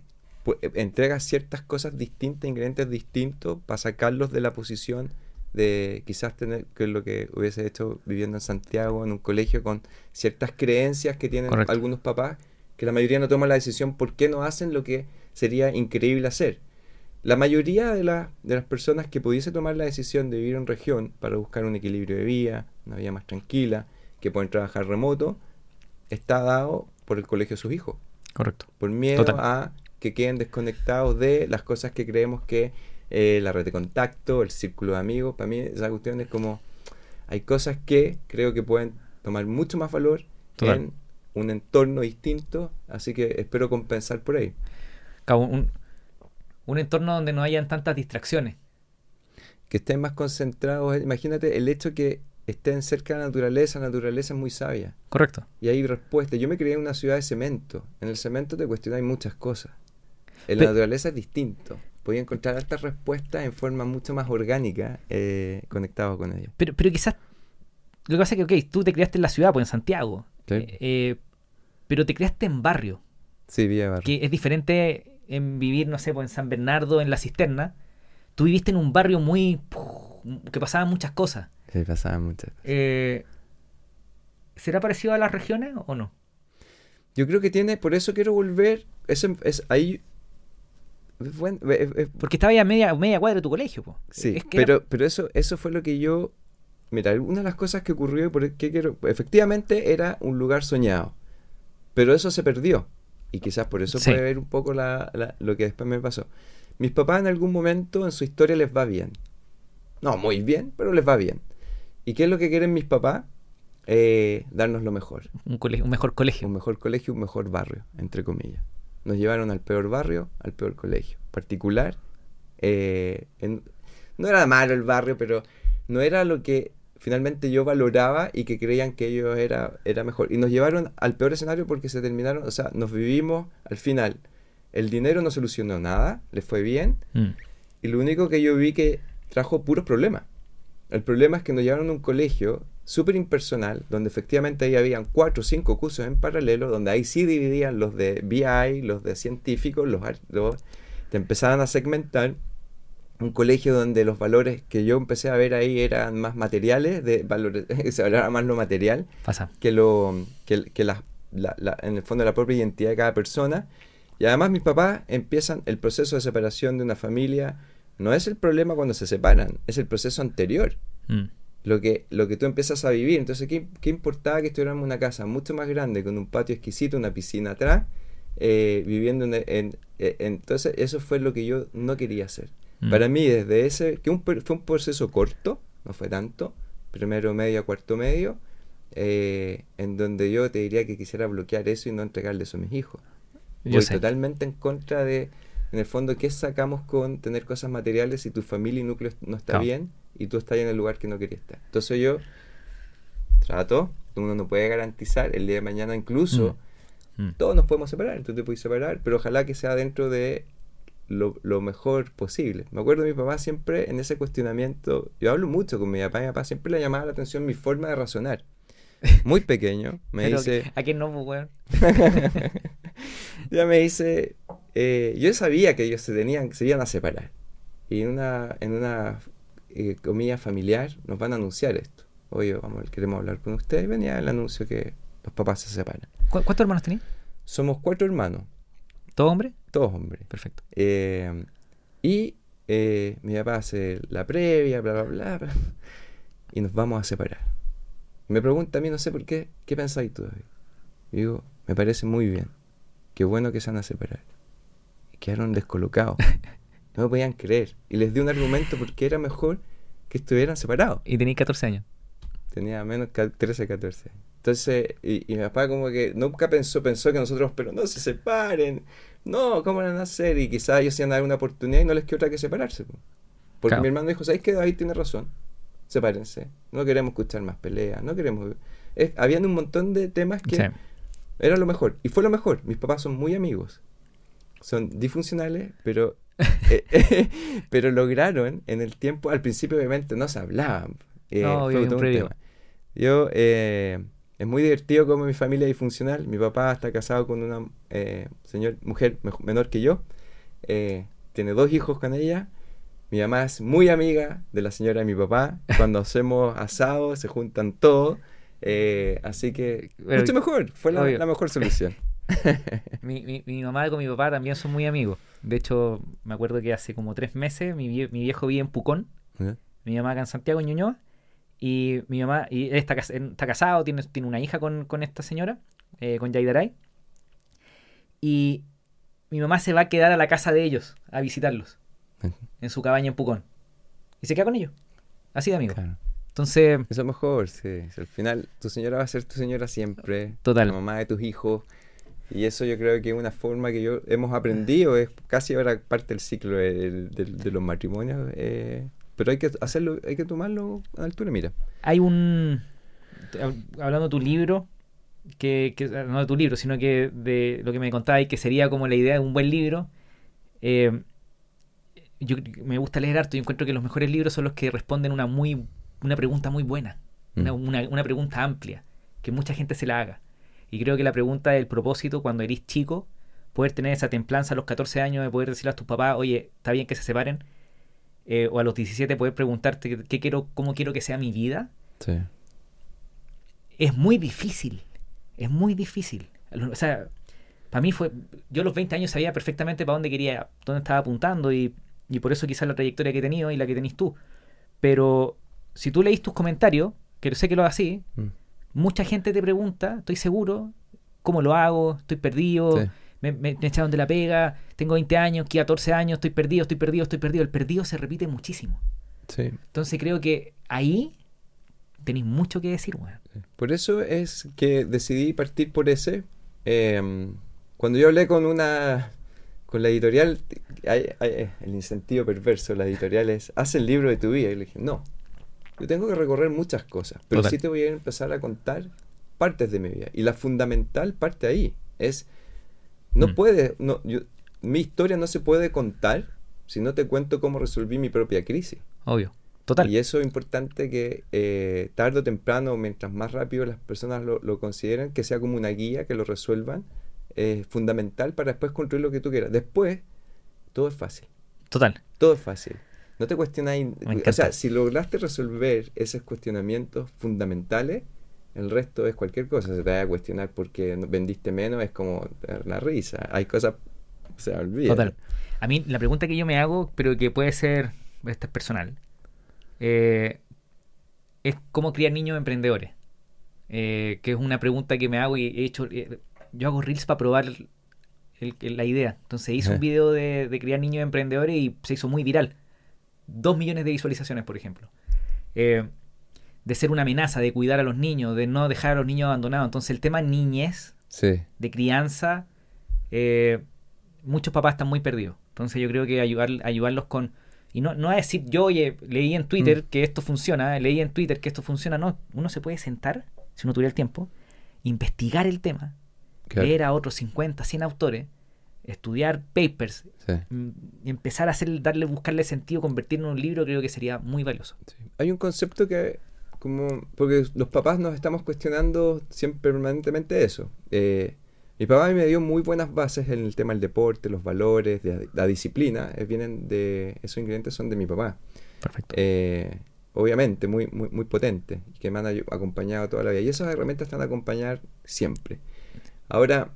Speaker 1: pu- entrega ciertas cosas distintas, ingredientes distintos, para sacarlos de la posición de quizás tener, que es lo que hubiese hecho viviendo en Santiago, en un colegio, con ciertas creencias que tienen
Speaker 2: Correcto.
Speaker 1: algunos papás, que la mayoría no toma la decisión por qué no hacen lo que sería increíble hacer. La mayoría de, la- de las personas que pudiese tomar la decisión de vivir en región para buscar un equilibrio de vida, una vida más tranquila, que pueden trabajar remoto, está dado por el colegio de sus hijos,
Speaker 2: Correcto.
Speaker 1: por miedo
Speaker 2: Total.
Speaker 1: a que queden desconectados de las cosas que creemos que eh, la red de contacto, el círculo de amigos, para mí esa cuestión es como, hay cosas que creo que pueden tomar mucho más valor
Speaker 2: Total.
Speaker 1: en un entorno distinto, así que espero compensar por ahí.
Speaker 2: Cabo, Un, un entorno donde no hayan tantas distracciones.
Speaker 1: que estén más concentrados. Imagínate el hecho que estén cerca de la naturaleza, la naturaleza es muy sabia
Speaker 2: Correcto.
Speaker 1: y hay respuestas. Yo me crié en una ciudad de cemento. En el cemento te cuestionáis muchas cosas. En la
Speaker 2: Pe-
Speaker 1: naturaleza es distinto. Podía encontrar estas respuestas en forma mucho más orgánica eh, conectado con ellas.
Speaker 2: Pero, pero quizás lo que pasa es que, ok, tú te criaste en la ciudad, pues en Santiago.
Speaker 1: Sí.
Speaker 2: Eh, eh, pero te criaste en barrio.
Speaker 1: Sí, Villa Barrio.
Speaker 2: que es diferente en vivir, no sé, pues en San Bernardo, en la cisterna. Tú viviste en un barrio muy... que pasaban muchas cosas.
Speaker 1: Sí, pasaba muchas.
Speaker 2: Eh, ¿Será parecido a las regiones o no?
Speaker 1: Yo creo que tiene, por eso quiero volver. Es ahí. Buen- es- es-
Speaker 2: Porque estaba ya a media, media cuadra de tu colegio. po.
Speaker 1: Sí,
Speaker 2: Es que era-
Speaker 1: pero, pero eso, eso fue lo que yo... Mira, una de las cosas que ocurrió y por qué quiero... Efectivamente era un lugar soñado, pero eso se perdió. Y quizás por eso
Speaker 2: Sí.
Speaker 1: puede ver un poco la- la- lo que después me pasó. Mis papás en algún momento en su historia les va bien. No, muy bien, pero les va bien. ¿Y qué es lo que quieren mis papás? Eh, darnos lo mejor.
Speaker 2: un, colegio, un mejor colegio.
Speaker 1: Un mejor colegio, un mejor barrio, entre comillas. Nos llevaron al peor barrio, al peor colegio. Particular, eh, en- no era malo el barrio, pero no era lo que finalmente yo valoraba y que creían que ellos era, era mejor. Y nos llevaron al peor escenario porque se terminaron, o sea, nos vivimos al final. El dinero no solucionó nada, le fue bien,
Speaker 2: Mm.
Speaker 1: y lo único que yo vi que trajo puros problemas. El problema es que nos llevaron a un colegio súper impersonal, donde efectivamente ahí habían cuatro o cinco cursos en paralelo, donde ahí sí dividían los de BI, los de científicos, los, los- te empezaban a segmentar. Un colegio donde los valores que yo empecé a ver ahí eran más materiales, de valores, se valoraba más lo material
Speaker 2: Pasa.
Speaker 1: que lo que, que la- la- la- en el fondo la propia identidad de cada persona y además mis papás empiezan el proceso de separación de una familia no es el problema cuando se separan es el proceso anterior
Speaker 2: Mm.
Speaker 1: Lo que lo que tú empiezas a vivir entonces qué, qué importaba que estuviéramos en una casa mucho más grande con un patio exquisito una piscina atrás eh, viviendo en, en- en- entonces eso fue lo que yo no quería hacer
Speaker 2: Mm.
Speaker 1: para mí desde ese que un, fue un proceso corto no fue tanto primero medio a cuarto medio eh, en donde yo te diría que quisiera bloquear eso y no entregarle eso a mis hijos.
Speaker 2: Yo
Speaker 1: Voy
Speaker 2: sé.
Speaker 1: totalmente en contra de, en el fondo, ¿qué sacamos con tener cosas materiales si tu familia y núcleo no está bien y tú estás en el lugar que no querías estar? Entonces yo trato, uno no puede garantizar, el día de mañana incluso,
Speaker 2: Mm.
Speaker 1: todos nos podemos separar, tú te puedes separar, pero ojalá que sea dentro de lo, lo mejor posible. Me acuerdo de mi papá siempre en ese cuestionamiento, yo hablo mucho con mi papá, y mi papá siempre le llamaba la atención mi forma de razonar. Muy pequeño, me
Speaker 2: Pero,
Speaker 1: dice,
Speaker 2: ¿A quién no, pues, weón?
Speaker 1: ya me dice, eh, yo sabía que ellos se tenían, se iban a separar. Y en una, en una eh, comida familiar nos van a anunciar esto. Oye, vamos, queremos hablar con usted. Y venía el anuncio que los papás se separan.
Speaker 2: ¿Cu- ¿Cuántos hermanos tenías?
Speaker 1: Somos cuatro hermanos,
Speaker 2: ¿Todo hombre?
Speaker 1: todos hombres.
Speaker 2: Perfecto.
Speaker 1: Eh, y eh, mi papá hace la previa, bla, bla, bla, bla, y nos vamos a separar. Me pregunta a mí, no sé por qué, ¿qué pensáis tú, David? Y digo, me parece muy bien. Qué bueno que se van a separar. Y quedaron descolocados. No me podían creer. Y les di un argumento porque era mejor que estuvieran separados.
Speaker 2: Y tenías 14 años.
Speaker 1: Tenía menos que 13, 14. Entonces, y, y mi papá como que nunca pensó, pensó que nosotros, pero no se separen. No, ¿cómo van a hacer? Y quizás ellos iban a dar una oportunidad y no les quedó otra que separarse. po. Porque
Speaker 2: Claro.
Speaker 1: mi hermano dijo, ¿sabes qué? David tiene razón. Sepárense. No queremos escuchar más peleas. No queremos... Es- habían un montón de temas que
Speaker 2: Sí.
Speaker 1: era lo mejor. Y fue lo mejor. Mis papás son muy amigos. Son disfuncionales, pero... eh, pero lograron en el tiempo... Al principio obviamente no se hablaban. Eh,
Speaker 2: No,
Speaker 1: fue todo
Speaker 2: un
Speaker 1: tema. Yo... eh, es muy divertido como mi familia es disfuncional. Mi papá está casado con una eh, señor, mujer menor que yo. Eh, tiene dos hijos con ella. Mi mamá es muy amiga de la señora de mi papá. Cuando hacemos asado se juntan todos. Eh, así que
Speaker 2: Pero-
Speaker 1: mucho mejor. Fue la, la mejor solución.
Speaker 2: Mi, mi, mi mamá con mi papá también son muy amigos. De hecho, me acuerdo que hace como tres meses mi, vie- mi viejo vive en Pucón, mi mamá acá en Santiago, en Ñuñoa, y mi mamá, y él está, está casado, tiene, tiene una hija con, con esta señora, eh, con Yaidaray, y mi mamá se va a quedar a la casa de ellos a visitarlos, en su cabaña en Pucón, y se queda con ellos, así de amigo.
Speaker 1: Claro.
Speaker 2: Entonces,
Speaker 1: Eso es mejor, sí. Al final, tu señora va a ser tu señora siempre.
Speaker 2: Total.
Speaker 1: La mamá de tus hijos. Y eso yo creo que es una forma que yo hemos aprendido. Es casi ahora parte del ciclo del- del- de, los matrimonios. eh, pero hay que hacerlo, hay que tomarlo a altura. Mira.
Speaker 2: hay un, hab- hablando de tu libro, que, que- no de tu libro, sino que de lo que me contabas y que sería como la idea de un buen libro. eh, yo me gusta leer harto y encuentro que los mejores libros son los que responden una muy una pregunta muy buena, una,
Speaker 1: Mm.
Speaker 2: una- una pregunta amplia, que mucha gente se la haga. Y creo que la pregunta del propósito cuando eres chico, poder tener esa templanza a los 14 años de poder decirle a tus papás, oye, está bien que se separen, eh, o a los 17 poder preguntarte qué quiero, cómo quiero que sea mi vida,
Speaker 1: Sí.
Speaker 2: es muy difícil. Es muy difícil. O sea, para mí fue. Yo a los 20 años sabía perfectamente para dónde quería, dónde estaba apuntando y, y por eso quizás la trayectoria que he tenido y la que tenés tú. Pero si tú leís tus comentarios, que sé que lo así,
Speaker 1: Mm.
Speaker 2: Mucha gente te pregunta, estoy seguro, ¿cómo lo hago? Estoy perdido,
Speaker 1: Sí.
Speaker 2: me, me- me echaron de la pega, tengo 20 años, aquí 14 años, estoy perdido, estoy perdido, estoy perdido. El perdido se repite muchísimo.
Speaker 1: Sí.
Speaker 2: Entonces creo que ahí tenéis mucho que decir, weón.
Speaker 1: Por eso es que decidí partir por ese. Eh, cuando yo hablé con una con la editorial, hay, hay el incentivo perverso, la editorial es, haz el libro de tu vida. Y le dije, no, yo tengo que recorrer muchas cosas, pero
Speaker 2: Total.
Speaker 1: sí te voy a empezar a contar partes de mi vida. Y la fundamental parte ahí es, no
Speaker 2: Mm.
Speaker 1: puede, no, yo- mi historia no se puede contar si no te cuento cómo resolví mi propia crisis.
Speaker 2: Obvio. Total.
Speaker 1: Y eso es importante que eh, tarde o temprano, mientras más rápido las personas lo, lo consideren, que sea como una guía, que lo resuelvan, es fundamental para después construir lo que tú quieras. Después, todo es fácil.
Speaker 2: Total.
Speaker 1: Todo es fácil. No te cuestionáis. O sea, si lograste resolver esos cuestionamientos fundamentales, el resto es cualquier cosa. Se te va a cuestionar porque vendiste menos, es como la risa. Hay cosas. O sea, olvídate.
Speaker 2: Total. A mí la pregunta que yo me hago, pero que puede ser, esta es personal, eh, es cómo criar niños emprendedores. Eh, que es una pregunta que me hago y he hecho, eh, yo hago reels para probar el- el- la idea. Entonces hice un video de, de criar niños emprendedores y se hizo muy viral. Dos millones de visualizaciones, por ejemplo. Eh, de ser una amenaza, de cuidar a los niños, de no dejar a los niños abandonados. Entonces el tema niñez
Speaker 1: Sí.
Speaker 2: de crianza, eh, muchos papás están muy perdidos. Entonces yo creo que ayudar, ayudarlos con... Y no, no a decir, yo oye, leí en Twitter
Speaker 1: Mm.
Speaker 2: que esto funciona, leí en Twitter que esto funciona. No, uno se puede sentar, si uno tuviera el tiempo, investigar el tema,
Speaker 1: Claro.
Speaker 2: leer a otros 50, 100 autores, estudiar papers,
Speaker 1: Sí.
Speaker 2: mm, y empezar a hacer, darle, buscarle sentido, convertirlo en un libro, creo que sería muy valioso.
Speaker 1: Sí. Hay un concepto que, como, porque los papás nos estamos cuestionando siempre permanentemente eso. Eh, mi papá me dio muy buenas bases en el tema del deporte, los valores, de, la disciplina. eh, vienen de, esos ingredientes son de mi papá.
Speaker 2: Perfecto.
Speaker 1: Eh, obviamente, muy, muy, muy potentes, que me han acompañado toda la vida. Y esas herramientas están a acompañar siempre. Ahora,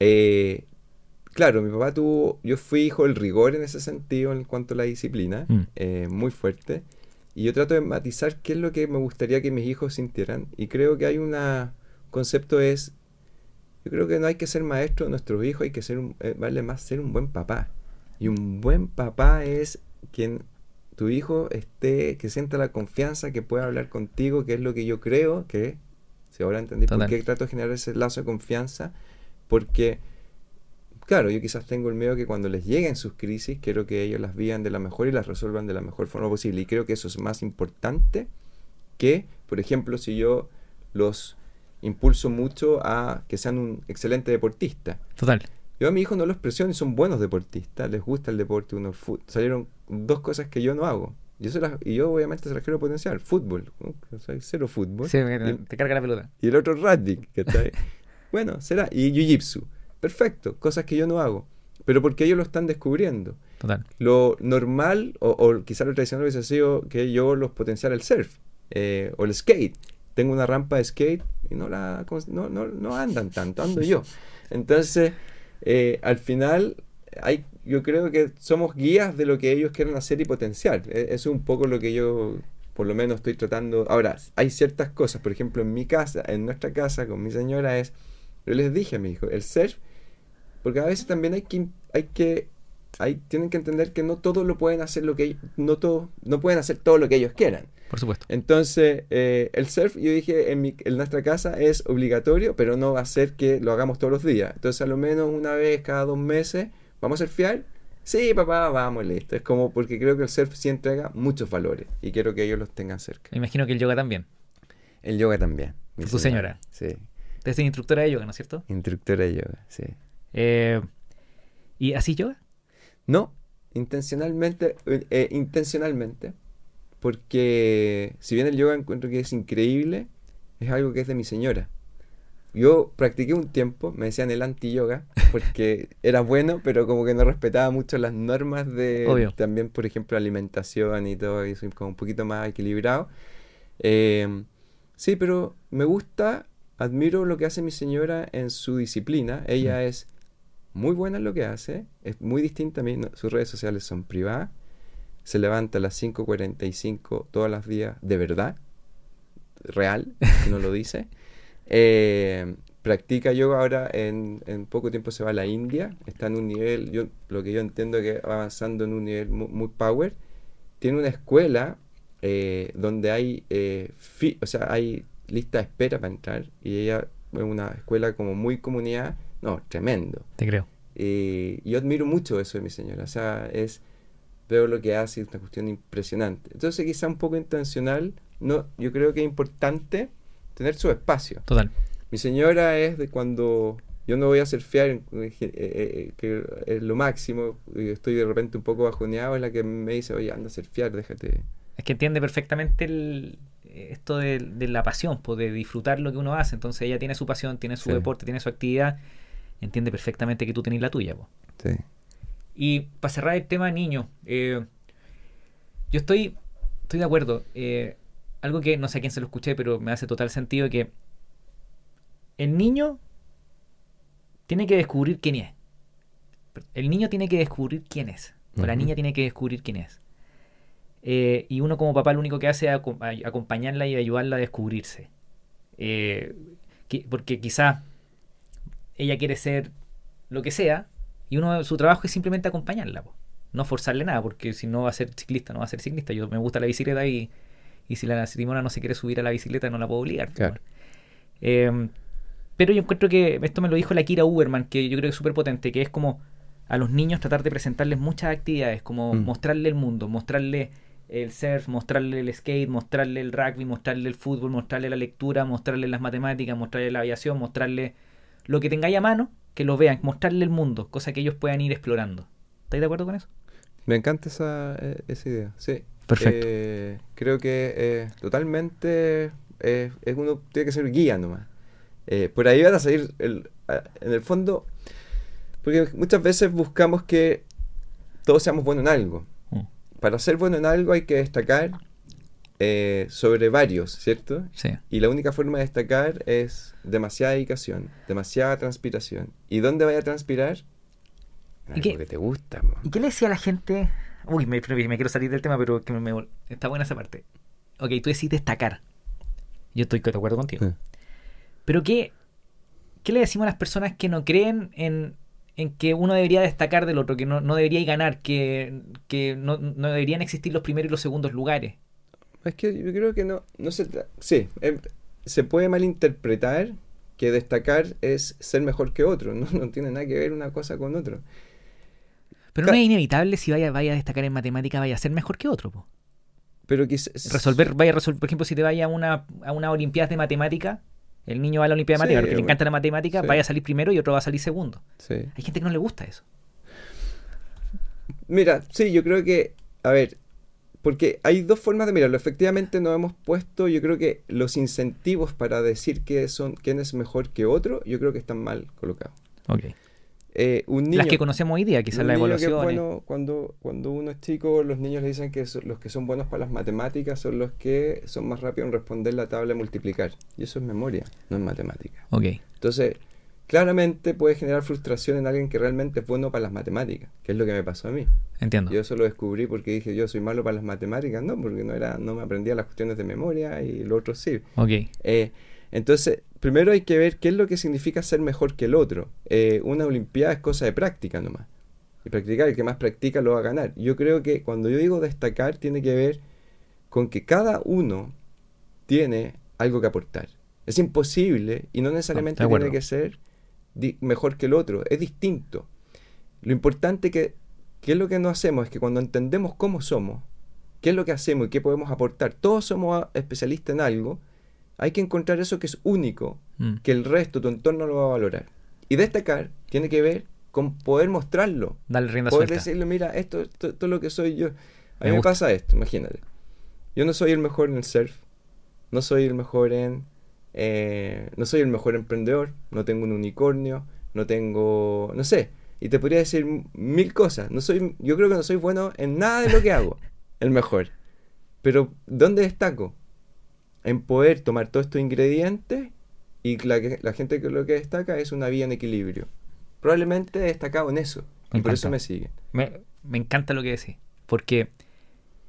Speaker 1: eh, claro, mi papá tuvo, yo fui hijo del rigor en ese sentido en cuanto a la disciplina,
Speaker 2: Mm.
Speaker 1: eh, muy fuerte. Y yo trato de matizar qué es lo que me gustaría que mis hijos sintieran. Y creo que hay un concepto es, yo creo que no hay que ser maestro de nuestros hijos, hay que ser un, eh, vale más ser un buen papá. Y un buen papá es quien tu hijo esté, que sienta la confianza, que pueda hablar contigo, que es lo que yo creo que, si ahora entendí por
Speaker 2: Total.
Speaker 1: qué trato de generar ese lazo de confianza, porque, claro, yo quizás tengo el miedo que cuando les lleguen sus crisis, quiero que ellos las vivan de la mejor y las resuelvan de la mejor forma posible. Y creo que eso es más importante que, por ejemplo, si yo los impulso mucho a que sean un excelente deportista.
Speaker 2: Total.
Speaker 1: Yo a mi hijo no los presiono y son buenos deportistas, les gusta el deporte, uno salieron dos cosas que yo no hago. Yo se las- y yo obviamente se las quiero potenciar. Fútbol, ¿no? O sea, cero fútbol.
Speaker 2: Sí,
Speaker 1: y,
Speaker 2: te carga la pelota.
Speaker 1: y el otro rugby, ¿cachai? bueno, será. Y jiu-jitsu. Perfecto, cosas que yo no hago. Pero porque ellos lo están descubriendo.
Speaker 2: Total.
Speaker 1: Lo normal, o, o quizá lo tradicional hubiese sido que yo los potenciara el surf eh, o el skate. Tengo una rampa de skate y no la no, no, no andan tanto, ando yo. Entonces, eh, al final, hay, yo creo que somos guías de lo que ellos quieren hacer y potenciar. E- Eso es un poco lo que yo, por lo menos, estoy tratando. Ahora, hay ciertas cosas, por ejemplo, en mi casa, en nuestra casa, con mi señora, es. Yo les dije a mi hijo, el surf, porque a veces también hay que. Hay que hay, tienen que entender que no todos lo pueden hacer lo que no todo, no pueden hacer todo lo que ellos quieran.
Speaker 2: Por supuesto.
Speaker 1: Entonces, eh, el surf, yo dije, en, mi- en nuestra casa es obligatorio, pero no va a ser que lo hagamos todos los días. Entonces, a lo menos una vez cada dos meses, ¿vamos a surfear? Sí, papá, vamos, listo. Es como porque creo que el surf sí entrega muchos valores y quiero que ellos los tengan cerca.
Speaker 2: Me imagino que el yoga también.
Speaker 1: El yoga también.
Speaker 2: Tu señora.
Speaker 1: Sí,
Speaker 2: Usted es instructora de yoga, ¿no es cierto?
Speaker 1: instructora de yoga, sí.
Speaker 2: Eh, ¿Y así yoga?
Speaker 1: No, intencionalmente, eh, eh, intencionalmente, porque si bien el yoga encuentro que es increíble, es algo que es de mi señora. Yo practiqué un tiempo, me decían el anti-yoga, porque era bueno, pero como que no respetaba mucho las normas de
Speaker 2: Obvio.
Speaker 1: también, por ejemplo, alimentación y todo, y soy como un poquito más equilibrado. Eh, sí, pero me gusta, admiro lo que hace mi señora en su disciplina. Ella
Speaker 2: Mm.
Speaker 1: es muy buena en lo que hace, es muy distinta a mí, no- sus redes sociales son privadas, se levanta a las 5.45 todos los días, de verdad, real, no lo dice. Eh, practica yoga ahora, en, en poco tiempo se va a la India, está en un nivel, yo lo que yo entiendo que va avanzando en un nivel muy, muy power. Tiene una escuela eh, donde hay, eh, fi- o sea, hay lista de espera para entrar y ella es una escuela como muy comunidad, no, tremendo.
Speaker 2: Te creo.
Speaker 1: Y yo admiro mucho eso de mi señora. O sea, es veo lo que hace, es una cuestión impresionante. Entonces, quizá un poco intencional, no, yo creo que es importante tener su espacio.
Speaker 2: Total.
Speaker 1: Mi señora es de cuando yo no voy a surfear, eh, eh, eh, que es lo máximo, y estoy de repente un poco bajoneado, es la que me dice, oye, anda a surfear, déjate.
Speaker 2: Es que entiende perfectamente el, esto de, la pasión, pues, de disfrutar lo que uno hace. Entonces ella tiene su pasión, tiene su deporte, tiene su actividad, entiende perfectamente que tú tenés la tuya. Sí. Y para cerrar el tema niño, yo estoy, estoy de acuerdo. algo que no sé a quién se lo escuché, pero me hace total sentido que el niño tiene que descubrir quién es. El niño tiene que descubrir quién es. O la niña tiene que descubrir quién es. Eh, y uno como papá lo único que hace es acompañarla y ayudarla a descubrirse. Eh, porque quizá ella quiere ser lo que sea y uno su trabajo es simplemente acompañarla. No forzarle nada, porque si no va a ser ciclista, no va a ser ciclista. Yo me gusta la bicicleta y, y si la Simona no se quiere subir a la bicicleta no la puedo obligar. Eh, pero yo encuentro que esto me lo dijo la Kira Uberman, que yo creo que es súper potente, que es como a los niños tratar de presentarles muchas actividades, como mm. mostrarle el mundo, mostrarle el surf, mostrarle el skate, mostrarle el rugby, mostrarle el fútbol, mostrarle la lectura, mostrarle las matemáticas, mostrarle la aviación, mostrarle lo que tengáis a mano, que lo vean, mostrarle el mundo, cosa que ellos puedan ir explorando. ¿Estáis de acuerdo con eso?
Speaker 1: Me encanta esa, eh, esa idea, sí.
Speaker 2: Perfecto.
Speaker 1: Eh, creo que eh, totalmente es uno tiene que ser guía nomás. Eh, por ahí van a salir, el, en el fondo, porque muchas veces buscamos que todos seamos buenos en algo. Mm. Para ser bueno en algo hay que destacar eh, sobre varios, ¿cierto?
Speaker 2: Sí.
Speaker 1: Y la única forma de destacar es demasiada dedicación, demasiada transpiración. ¿Y dónde vaya a transpirar?
Speaker 2: ¿Y qué,
Speaker 1: que te gusta.
Speaker 2: ¿Y qué le decía a la gente? Uy, me, quiero salir del tema, pero que me, está buena esa parte. Ok, tú decís destacar. Yo estoy de acuerdo contigo. Pero ¿qué, ¿qué le decimos a las personas que no creen en, que uno debería destacar del otro, que no, no debería ganar, que, no, deberían existir los primeros y los segundos lugares?
Speaker 1: Es que yo creo que no, no se... Sí, em, se puede malinterpretar que destacar es ser mejor que otro, no, no tiene nada que ver una cosa con otro.
Speaker 2: Pero no es inevitable si vaya, vaya a destacar en matemática, vaya a ser mejor que otro.
Speaker 1: Pero que
Speaker 2: resolver, vaya a resolver, por ejemplo, si te vaya a una, a una Olimpiada de matemática, el niño va a la Olimpiada de Matemáticas, porque le encanta la matemática, vaya a salir primero y otro va a salir segundo. Hay gente que no le gusta eso.
Speaker 1: Mira, sí, yo creo que, a ver, porque hay dos formas de mirarlo. Efectivamente nos hemos puesto, yo creo que los incentivos para decir que son quién es mejor que otro, yo creo que están mal colocados.
Speaker 2: Ok.
Speaker 1: Eh,
Speaker 2: Las que conocemos hoy día, quizás la evolución.
Speaker 1: Bueno, cuando, cuando uno es chico, los niños le dicen que los que son buenos para las matemáticas son los que son más rápidos en responder la tabla de multiplicar. Y eso es memoria, no es matemática.
Speaker 2: Ok.
Speaker 1: Entonces, claramente puede generar frustración en alguien que realmente es bueno para las matemáticas, que es lo que me pasó a mí.
Speaker 2: Entiendo.
Speaker 1: Yo eso lo descubrí porque dije, yo soy malo para las matemáticas, no, porque no era no me aprendía las cuestiones de memoria y lo otro sí.
Speaker 2: Ok.
Speaker 1: Eh, entonces, primero hay que ver qué es lo que significa ser mejor que el otro. Eh, una Olimpiada es cosa de práctica nomás. Y practicar, el que más practica lo va a ganar. Yo creo que cuando yo digo destacar, tiene que ver con que cada uno tiene algo que aportar. Es imposible y no necesariamente tiene que ser mejor que el otro, es distinto. Lo importante que, que es lo que no hacemos es que cuando entendemos cómo somos, qué es lo que hacemos y qué podemos aportar, todos somos especialistas en algo, hay que encontrar eso que es único, mm. que el resto, tu entorno lo va a valorar. Y destacar tiene que ver con poder mostrarlo.
Speaker 2: Darle rienda
Speaker 1: Poder decirle, mira, esto, esto, es lo que soy yo. A mí me, pasa esto, imagínate. Yo no soy el mejor en el surf, no soy el mejor en... Eh, no soy el mejor emprendedor, no tengo un unicornio, no tengo... no sé. Y te podría decir mil cosas. No soy, yo creo que no soy bueno en nada de lo que hago. el mejor. Pero ¿dónde destaco? en poder tomar todos estos ingredientes y la, la gente que lo que destaca es una vida en equilibrio. Probablemente he destacado en eso y por eso me siguen.
Speaker 2: Me, encanta lo que decís, porque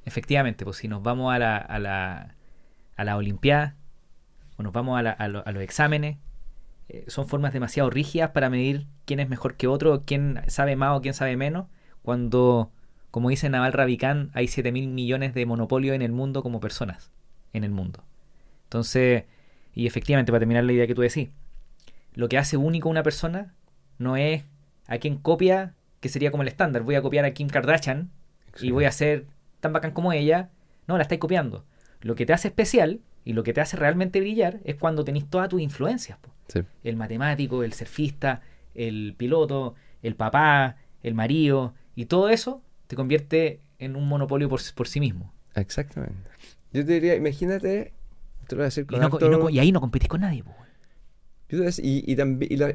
Speaker 2: efectivamente, pues si nos vamos a la, a la, a la Olimpiada o nos vamos a, los exámenes, eh, son formas demasiado rígidas para medir quién es mejor que otro, quién sabe más o quién sabe menos, cuando, como dice Naval Ravikant, hay 7 mil millones de monopolios en el mundo como personas en el mundo. Entonces, y efectivamente, para terminar la idea que tú decís, lo que hace único a una persona no es a quien copia, que sería como el estándar. Voy a copiar a Kim Kardashian y voy a ser tan bacán como ella. No, la estáis copiando. Lo que te hace especial y lo que te hace realmente brillar es cuando tenéis todas tus influencias. El matemático, el surfista, el piloto, el papá, el marido, y todo eso te convierte en un monopolio por, por sí mismo.
Speaker 1: Exactamente. Yo te diría, imagínate, te lo voy a decir
Speaker 2: con y, y, ahí no competís con nadie.
Speaker 1: Y, y,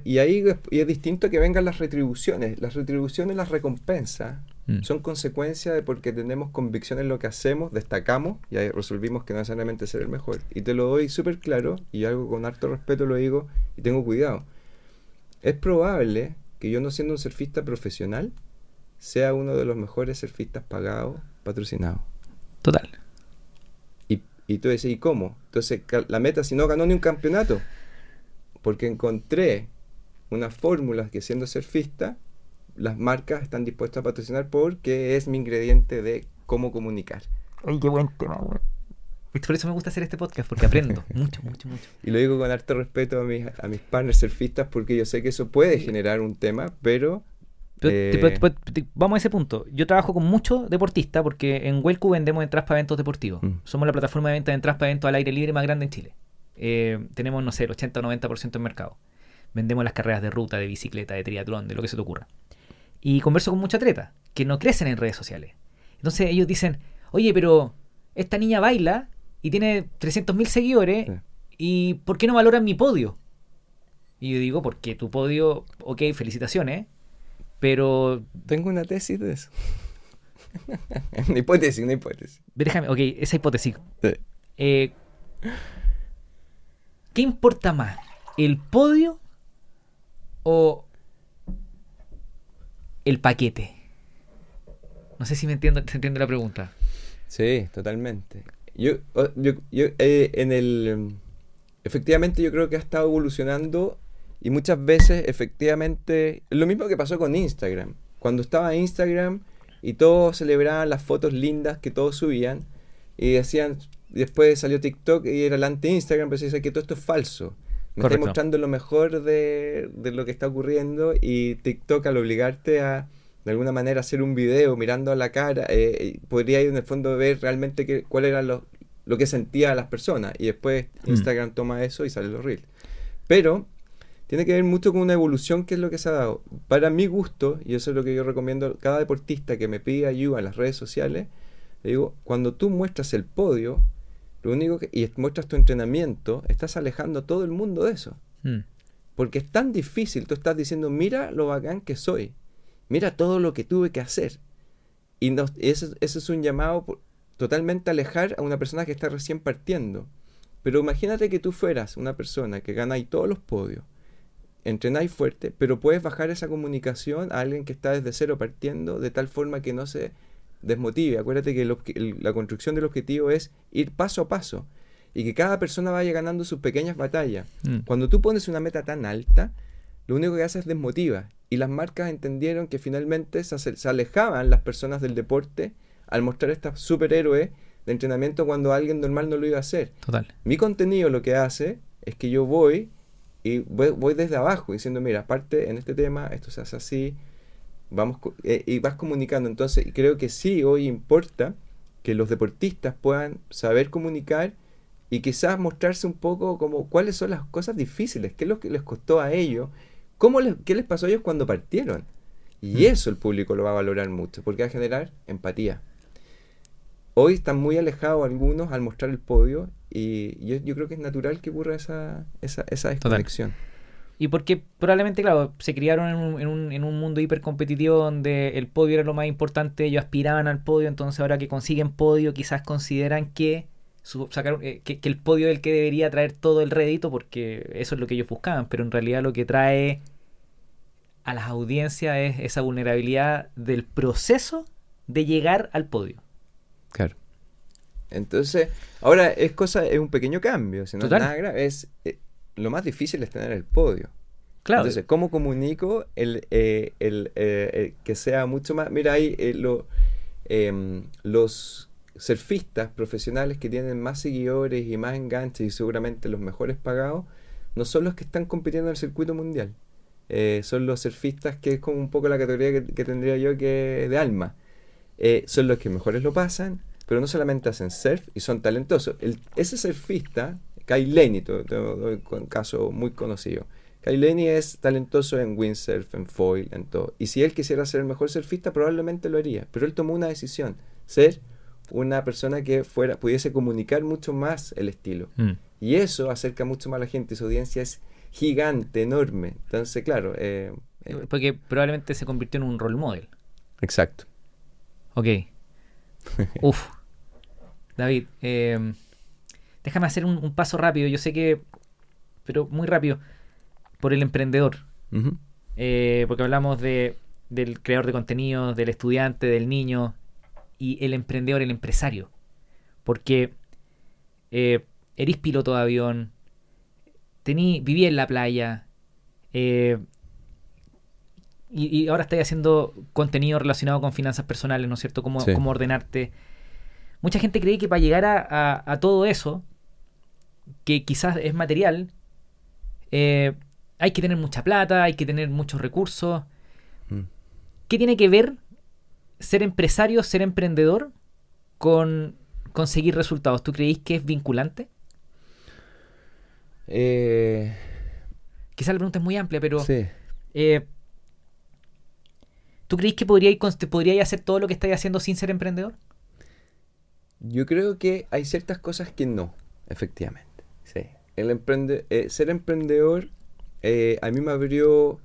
Speaker 1: y, ahí es distinto que vengan las retribuciones. Las retribuciones, las recompensas, mm. son consecuencia de porque tenemos convicción en lo que hacemos, destacamos y ahí resolvimos que no necesariamente ser el mejor. Y te lo doy súper claro y algo con harto respeto lo digo y tengo cuidado. Es probable que yo no siendo un surfista profesional sea uno de los mejores surfistas pagados, patrocinados.
Speaker 2: Total.
Speaker 1: Y, y tú dices, ¿y cómo? Entonces, la meta, si no ganó ni un campeonato, porque encontré una fórmula que siendo surfista, las marcas están dispuestas a patrocinar porque es mi ingrediente de cómo comunicar.
Speaker 2: Ay, qué buen tema, güey. Por eso me gusta hacer este podcast, porque aprendo mucho, mucho, mucho.
Speaker 1: Y lo digo con harto respeto a mis, a mis partners surfistas, porque yo sé que eso puede generar un tema, pero
Speaker 2: eh, vamos a ese punto. Yo trabajo con muchos deportistas porque en Welcu vendemos entradas para eventos deportivos. Mm. Somos la plataforma de venta de entradas para eventos al aire libre más grande en Chile. Eh, tenemos, no sé, el 80 o 90% en mercado. Vendemos las carreras de ruta, de bicicleta, de triatlón, de lo que se te ocurra. Y converso con muchos atletas que no crecen en redes sociales. Entonces ellos dicen, oye, pero esta niña baila y tiene 300.000 seguidores y ¿por qué no valoran mi podio? Y yo digo, porque tu podio, ok, felicitaciones, pero...
Speaker 1: Tengo una tesis de eso. una hipótesis, una hipótesis.
Speaker 2: Déjame, ok, esa hipótesis. Eh, ¿Qué importa más? ¿El podio o el paquete? No sé si me entiendo, se entiende la pregunta.
Speaker 1: Sí, totalmente. Yo, yo, yo eh, en el... Efectivamente yo creo que ha estado evolucionando y muchas veces efectivamente... Lo mismo que pasó con Instagram. Cuando estaba Instagram y todos celebraban las fotos lindas que todos subían y decían, después salió TikTok y era el anti-Instagram, pero se dice que todo esto es falso. Me está mostrando lo mejor de, lo que está ocurriendo y TikTok al obligarte a de alguna manera hacer un video mirando a la cara, eh, podría ir en el fondo ver realmente que, cuál era lo, lo que sentía las personas y después mm. Instagram toma eso y sale los reels. Pero tiene que ver mucho con una evolución que es lo que se ha dado. Para mi gusto, y eso es lo que yo recomiendo a cada deportista que me pide ayuda en las redes sociales, le digo, cuando tú muestras el podio, lo único que, y muestras tu entrenamiento, estás alejando a todo el mundo de eso. Hmm. Porque es tan difícil, tú estás diciendo, mira lo bacán que soy, mira todo lo que tuve que hacer. Y no, ese, es un llamado totalmente alejar a una persona que está recién partiendo. Pero imagínate que tú fueras una persona que gana ahí todos los podios, entrenáis fuerte, pero puedes bajar esa comunicación a alguien que está desde cero partiendo de tal forma que no se desmotive. Acuérdate que la construcción del objetivo es ir paso a paso y que cada persona vaya ganando sus pequeñas batallas. Mm. Cuando tú pones una meta tan alta, lo único que hace es desmotiva. Y las marcas entendieron que finalmente se, alejaban las personas del deporte al mostrar esta superhéroe de entrenamiento cuando alguien normal no lo iba a hacer.
Speaker 2: Total.
Speaker 1: Mi contenido lo que hace es que yo voy y voy, voy desde abajo diciendo, mira, aparte en este tema, esto se hace así, vamos eh, y vas comunicando. Entonces, creo que sí, hoy importa que los deportistas puedan saber comunicar y quizás mostrarse un poco como cuáles son las cosas difíciles, qué es lo que les costó a ellos, cómo les, qué les pasó a ellos cuando partieron. Y mm. eso el público lo va a valorar mucho, porque va a generar empatía. Hoy están muy alejados algunos al mostrar el podio y yo, creo que es natural que ocurra esa, esa, esa desconexión.
Speaker 2: Y porque probablemente, claro, se criaron en un, en un, en un mundo hipercompetitivo donde el podio era lo más importante, ellos aspiraban al podio, entonces ahora que consiguen podio quizás consideran que, sacar, eh, que, el podio es el que debería traer todo el rédito porque eso es lo que ellos buscaban, pero en realidad lo que trae a las audiencias es esa vulnerabilidad del proceso de llegar al podio.
Speaker 1: Claro. Entonces, ahora es cosa, es un pequeño cambio, si no es nada grave, es, eh, lo más difícil es tener el podio.
Speaker 2: Claro.
Speaker 1: Entonces, ¿cómo comunico el, eh, eh, que sea mucho más... Mira, ahí eh, lo, em, los surfistas profesionales que tienen más seguidores y más enganches y seguramente los mejores pagados, no son los que están compitiendo en el circuito mundial. eh, son los surfistas, que es como un poco la categoría que, que tendría yo que de alma. Eh, son los que mejores lo pasan, pero no solamente hacen surf y son talentosos. El, ese surfista, Kai Lenny, te- te doy un caso muy conocido. Kai Lenny es talentoso en windsurf, en foil, en todo. Y si él quisiera ser el mejor surfista, probablemente lo haría. Pero él tomó una decisión, ser una persona que fuera pudiese comunicar mucho más el estilo.
Speaker 2: Mm.
Speaker 1: Y eso acerca mucho más a la gente. Su audiencia es gigante, enorme. Entonces, claro. eh, eh,
Speaker 2: Porque probablemente se convirtió en un role model.
Speaker 1: exacto.
Speaker 2: Ok. Uf. David, eh, déjame hacer un, un paso rápido. Yo sé que, pero muy rápido, por el emprendedor. Eh, porque hablamos de, del creador de contenido, del estudiante, del niño y el emprendedor, el empresario. Porque eh, eres piloto de avión, tení, viví en la playa eh, y, y ahora estás haciendo contenido relacionado con finanzas personales, ¿no es cierto? Cómo,
Speaker 1: Sí.
Speaker 2: cómo ordenarte. Mucha gente cree que para llegar a, a- a todo eso, que quizás es material, eh, hay que tener mucha plata, hay que tener muchos recursos.
Speaker 1: Mm.
Speaker 2: ¿Qué tiene que ver ser empresario, ser emprendedor con conseguir resultados? ¿Tú creéis que es vinculante?
Speaker 1: Eh,
Speaker 2: Quizás la pregunta es muy amplia, pero
Speaker 1: sí.
Speaker 2: eh, ¿tú creéis que podríais, podríais hacer todo lo que estáis haciendo sin ser emprendedor?
Speaker 1: Yo creo que hay ciertas cosas que no, efectivamente. Sí. El emprende eh, ser emprendedor eh, a mí me abrió...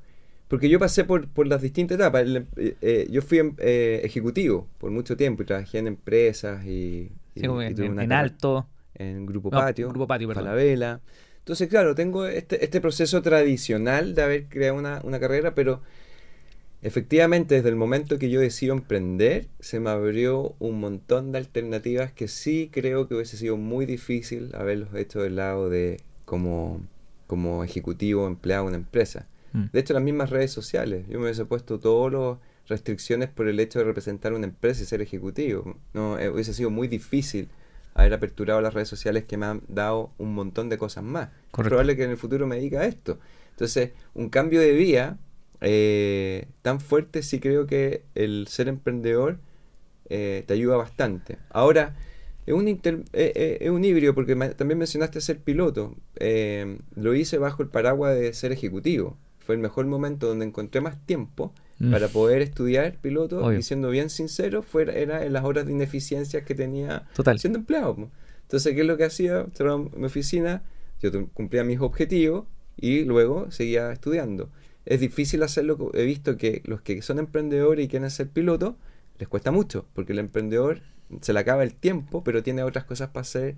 Speaker 1: Porque yo pasé por, por las distintas etapas. El eh, eh, yo fui eh, ejecutivo por mucho tiempo y trabajé en empresas y... y-
Speaker 2: Sí, como
Speaker 1: y
Speaker 2: en, alto.
Speaker 1: En Grupo
Speaker 2: No,
Speaker 1: Patio.
Speaker 2: Grupo Patio, perdón.
Speaker 1: Falabella. Entonces, claro, tengo este, este proceso tradicional de haber creado una, una carrera, pero efectivamente desde el momento que yo decido emprender, se me abrió un montón de alternativas que sí creo que hubiese sido muy difícil haberlos hecho del lado de como, como ejecutivo empleado en una empresa.
Speaker 2: Mm.
Speaker 1: De hecho, las mismas redes sociales. Yo me hubiese puesto todas las restricciones por el hecho de representar una empresa y ser ejecutivo. No, eh, hubiese sido muy difícil haber aperturado las redes sociales que me han dado un montón de cosas más. Es probable que en el futuro me dedique a esto. Entonces, un cambio de vía eh, tan fuerte sí creo que el ser emprendedor eh, te ayuda bastante. Ahora, es un, inter- eh, eh, es un híbrido porque también mencionaste ser piloto. Lo hice bajo el paraguas de ser ejecutivo. Fue el mejor momento donde encontré más tiempo
Speaker 2: Mm.
Speaker 1: para poder estudiar piloto
Speaker 2: Obvio.
Speaker 1: y siendo bien sincero, fuera, era en las horas de ineficiencias que tenía
Speaker 2: Total.
Speaker 1: siendo empleado. Entonces, ¿qué es lo que hacía? Cerraba mi oficina, yo cumplía mis objetivos y luego seguía estudiando. Es difícil hacerlo, he visto que los que son emprendedores y quieren ser pilotos, les cuesta mucho, porque el emprendedor se le acaba el tiempo, pero tiene otras cosas para hacer,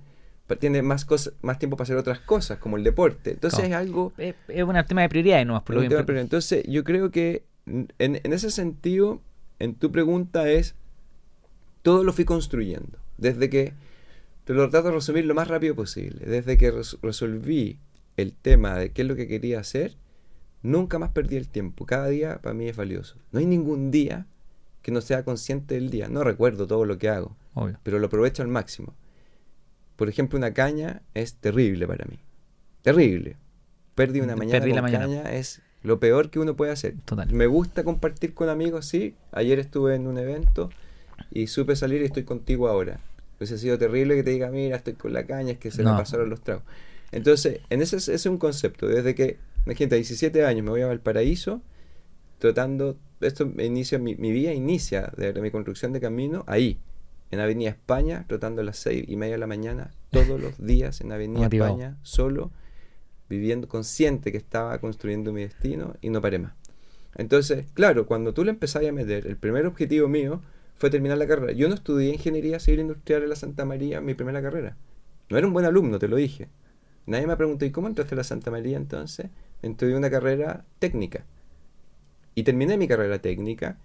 Speaker 1: tiene más, cosas, más tiempo para hacer otras cosas, como el deporte. Entonces es algo...
Speaker 2: Es, es un tema de prioridades, ¿no? Por lo
Speaker 1: tema Entonces, yo creo que en, en ese sentido, en tu pregunta es, todo lo fui construyendo. Desde que, te lo trato de resumir lo más rápido posible, desde que res- resolví el tema de qué es lo que quería hacer, nunca más perdí el tiempo. Cada día para mí es valioso. No hay ningún día que no sea consciente del día. No recuerdo todo lo que hago,
Speaker 2: Obvio.
Speaker 1: pero lo aprovecho al máximo. Por ejemplo, una caña es terrible para mí. Terrible. Perdí una mañana
Speaker 2: Perdí la
Speaker 1: con
Speaker 2: mañana.
Speaker 1: caña es lo peor que uno puede hacer.
Speaker 2: Total.
Speaker 1: Me gusta compartir con amigos, sí. Ayer estuve en un evento y supe salir y estoy contigo ahora. Hubiese sido terrible que te diga, mira, estoy con la caña, es que se
Speaker 2: No.
Speaker 1: me pasaron los tragos. Entonces, en ese, ese es un concepto. Desde que, imagínate, a 17 años me voy a Valparaíso, tratando, esto inicia, mi, mi vida inicia de, mi construcción de camino ahí, en Avenida España, tratando a las seis y media de la mañana, todos los días en Avenida
Speaker 2: Motivado.
Speaker 1: España, solo, viviendo consciente que estaba construyendo mi destino y no paré más. Entonces, claro, cuando tú le empezás a meter, el primer objetivo mío fue terminar la carrera. Yo no estudié ingeniería civil industrial en la Santa María, mi primera carrera. No era un buen alumno, te lo dije. Nadie me preguntó, ¿y cómo entraste a la Santa María entonces? Estudié una carrera técnica. Y terminé mi carrera técnica.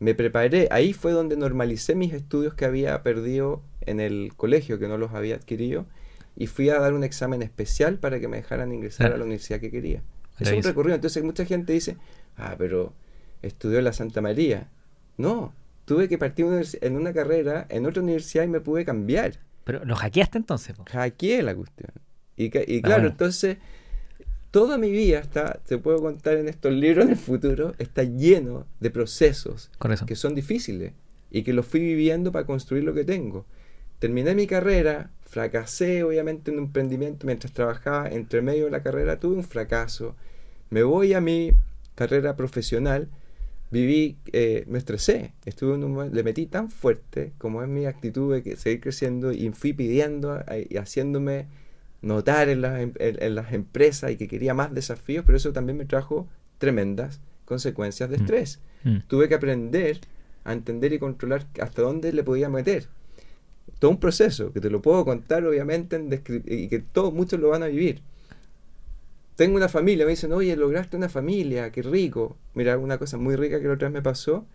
Speaker 1: Me preparé, ahí fue donde normalicé mis estudios que había perdido en el colegio, que no los había adquirido. Y fui a dar un examen especial para que me dejaran ingresar a la universidad que quería. Es un recorrido. Entonces mucha gente dice, ah, pero estudió en la Santa María. No, tuve que partir en una carrera en otra universidad y me pude cambiar.
Speaker 2: Pero lo hackeaste entonces. po?
Speaker 1: Hackeé la cuestión. Y,
Speaker 2: Ah,
Speaker 1: claro,
Speaker 2: bueno.
Speaker 1: entonces toda mi vida está, te puedo contar en estos libros en el futuro, está lleno de procesos que son difíciles y que los fui viviendo para construir lo que tengo. Terminé mi carrera, fracasé obviamente en un emprendimiento mientras trabajaba, entre medio de la carrera tuve un fracaso, me voy a mi carrera profesional, viví, eh, me estresé, estuve en un, le metí tan fuerte como es mi actitud de seguir creciendo y fui pidiendo eh, y haciéndome notar en, en, las empresas y que quería más desafíos, pero eso también me trajo tremendas consecuencias de mm. estrés. Mm. Tuve que aprender a entender y controlar hasta dónde le podía meter. Todo un proceso que te lo puedo contar, obviamente, en y que todos, muchos lo van a vivir. Tengo una familia, me dicen, oye, lograste una familia, qué rico. Mira, una cosa muy rica que la otra vez me pasó.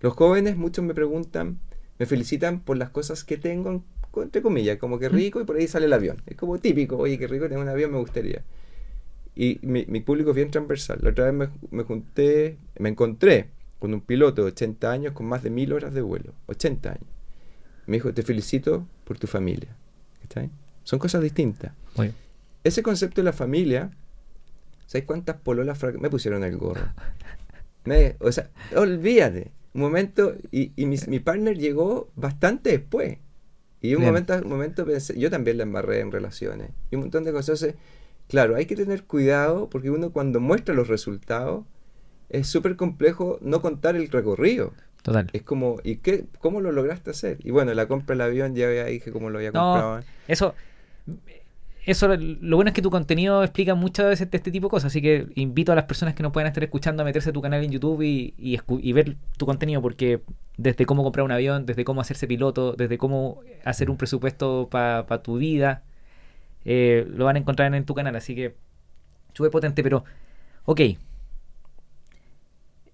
Speaker 1: Los jóvenes, muchos me preguntan, me felicitan por las cosas que tengo entre comillas, como que rico y por ahí sale el avión. Es como típico, oye, qué rico tener un avión, me gustaría. Y mi, mi público es bien transversal. La otra vez me, me, junté, me encontré con un piloto de 80 años con más de mil horas de vuelo. 80 años. Me dijo, te felicito por tu familia. ¿Está Son cosas distintas. Ese concepto de la familia, ¿sabes cuántas pololas me pusieron el gorro? Me, o sea, olvídate. Un momento, y, y mi, mi partner llegó bastante después. Y un momento, un momento pensé, yo también la embarré en relaciones. Y un montón de cosas. Claro, hay que tener cuidado porque uno cuando muestra los resultados es súper complejo no contar el recorrido. Total. Es como, ¿y qué, cómo lo lograste hacer? Y bueno, la compra del avión ya dije cómo lo había comprado.
Speaker 2: Eso, eso lo bueno es que tu contenido explica muchas veces de este tipo de cosas, así que invito a las personas que no puedan estar escuchando a meterse a tu canal en YouTube y, y, ver tu contenido, porque desde cómo comprar un avión, desde cómo hacerse piloto, desde cómo hacer un presupuesto para tu vida, eh, lo van a encontrar en, tu canal, así que sube potente, pero ok.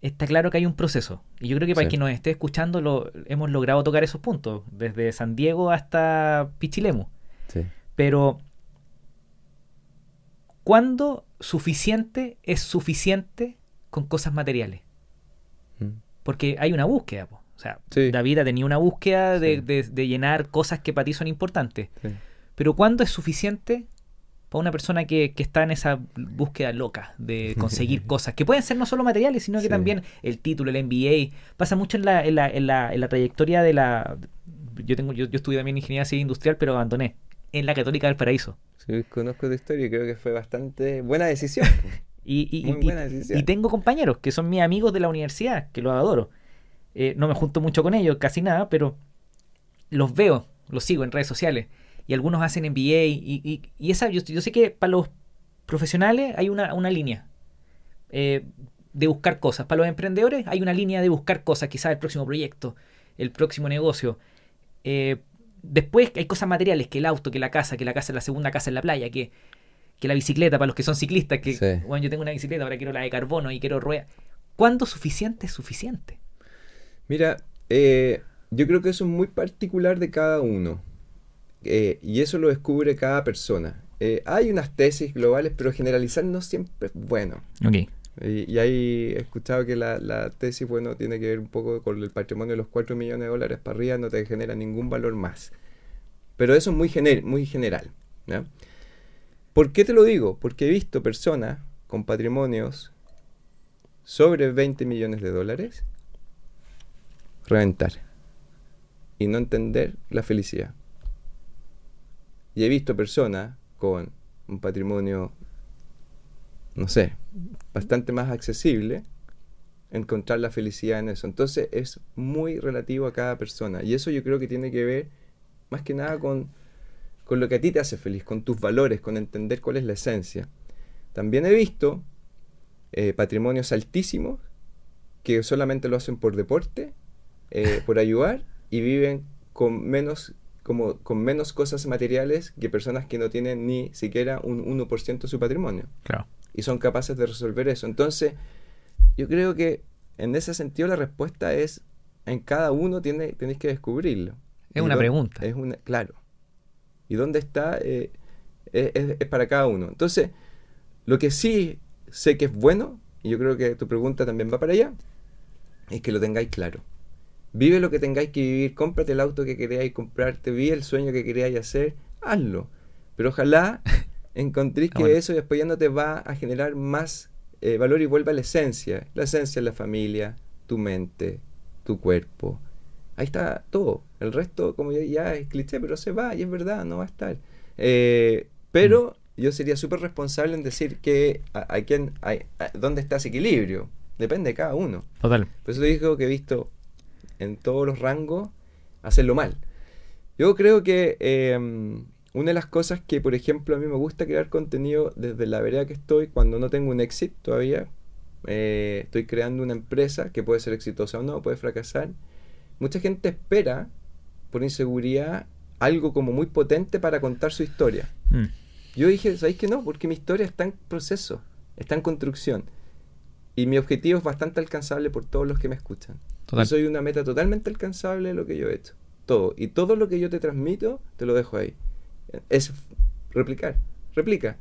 Speaker 2: Está claro que hay un proceso. Y yo creo que para quien nos esté escuchando lo, hemos logrado tocar esos puntos, desde San Diego hasta Pichilemu. Pero ¿Cuándo suficiente es suficiente con cosas materiales? Mm. Porque hay una búsqueda. O sea, David ha tenido una búsqueda de, llenar cosas que para ti son importantes. Pero ¿cuándo es suficiente para una persona que, está en esa búsqueda loca de conseguir cosas? Que pueden ser no solo materiales, sino que también el título, el MBA. Pasa mucho en la, en la, en la, en la trayectoria de la... Yo, tengo, yo, yo estudié también ingeniería civil industrial, pero abandoné. En la Católica del Paraíso.
Speaker 1: Sí, conozco tu historia y creo que fue bastante buena decisión.
Speaker 2: y, Muy buena decisión. y tengo compañeros que son mis amigos de la universidad, que los adoro. Eh, no me junto mucho con ellos, casi nada, pero los veo, los sigo en redes sociales. Y algunos hacen MBA. Y, y, esa, yo, sé que para los profesionales hay una, una línea eh, de buscar cosas. Para los emprendedores hay una línea de buscar cosas, quizás el próximo proyecto, el próximo negocio. Eh, Después hay cosas materiales, que el auto, que la casa, que la casa, la segunda casa en la playa, que, que la bicicleta para los que son ciclistas, que bueno, yo tengo una bicicleta, ahora quiero la de carbono y quiero rueda. ¿Cuándo suficiente es suficiente?
Speaker 1: Mira, eh, yo creo que eso es muy particular de cada uno. Eh, y eso lo descubre cada persona. Eh, hay unas tesis globales, pero generalizar no siempre es bueno. Okay. Y, ahí he escuchado que la, tesis, bueno, tiene que ver un poco con el patrimonio de los 4 millones de dólares para arriba, no te genera ningún valor más. Pero eso es muy, muy general. ¿Por qué te lo digo? Porque he visto personas con patrimonios sobre 20 millones de dólares reventar y no entender la felicidad. Y he visto personas con un patrimonio no sé, bastante más accesible encontrar la felicidad en eso. Entonces es muy relativo a cada persona. Y eso yo creo que tiene que ver más que nada con, con lo que a ti te hace feliz, con tus valores, con entender cuál es la esencia. También he visto eh, patrimonios altísimos que solamente lo hacen por deporte, eh, por ayudar, y viven con menos, como, con menos cosas materiales que personas que no tienen ni siquiera un 1% de su patrimonio. Claro y son capaces de resolver eso. Entonces, yo creo que en ese sentido la respuesta es, en cada uno tiene, tenéis que descubrirlo.
Speaker 2: Es una pregunta.
Speaker 1: Es una, claro. ¿Y dónde está? Eh, es, para cada uno. Entonces, lo que sí sé que es bueno, y yo creo que tu pregunta también va para allá, es que lo tengáis claro. Vive lo que tengáis que vivir, cómprate el auto que queráis comprarte, vive el sueño que queráis hacer, hazlo. Pero ojalá encontréis
Speaker 2: Ah,
Speaker 1: que
Speaker 2: bueno.
Speaker 1: eso después ya no te va a generar más eh, valor y vuelve a la esencia. La esencia es la familia, tu mente, tu cuerpo. Ahí está todo. El resto, como ya, ya es cliché, pero se va y es verdad, no va a estar. Eh, pero yo sería súper responsable en decir que a, a quién, a- a- dónde está ese equilibrio. Depende de cada uno.
Speaker 2: Total.
Speaker 1: Por eso te digo que he visto en todos los rangos hacerlo mal. Yo creo que eh, una de las cosas que, por ejemplo, a mí me gusta crear contenido desde la vereda que estoy, cuando no tengo un éxito todavía, eh, estoy creando una empresa que puede ser exitosa o no, puede fracasar. Mucha gente espera, por inseguridad, algo como muy potente para contar su historia.
Speaker 2: Mm.
Speaker 1: Yo dije, ¿sabéis que no? Porque mi historia está en proceso, está en construcción. Y mi objetivo es bastante alcanzable por todos los que me escuchan.
Speaker 2: Total.
Speaker 1: Yo soy una meta totalmente alcanzable de lo que yo he hecho. Todo. Y todo lo que yo te transmito, te lo dejo ahí. Es replicar. Replica.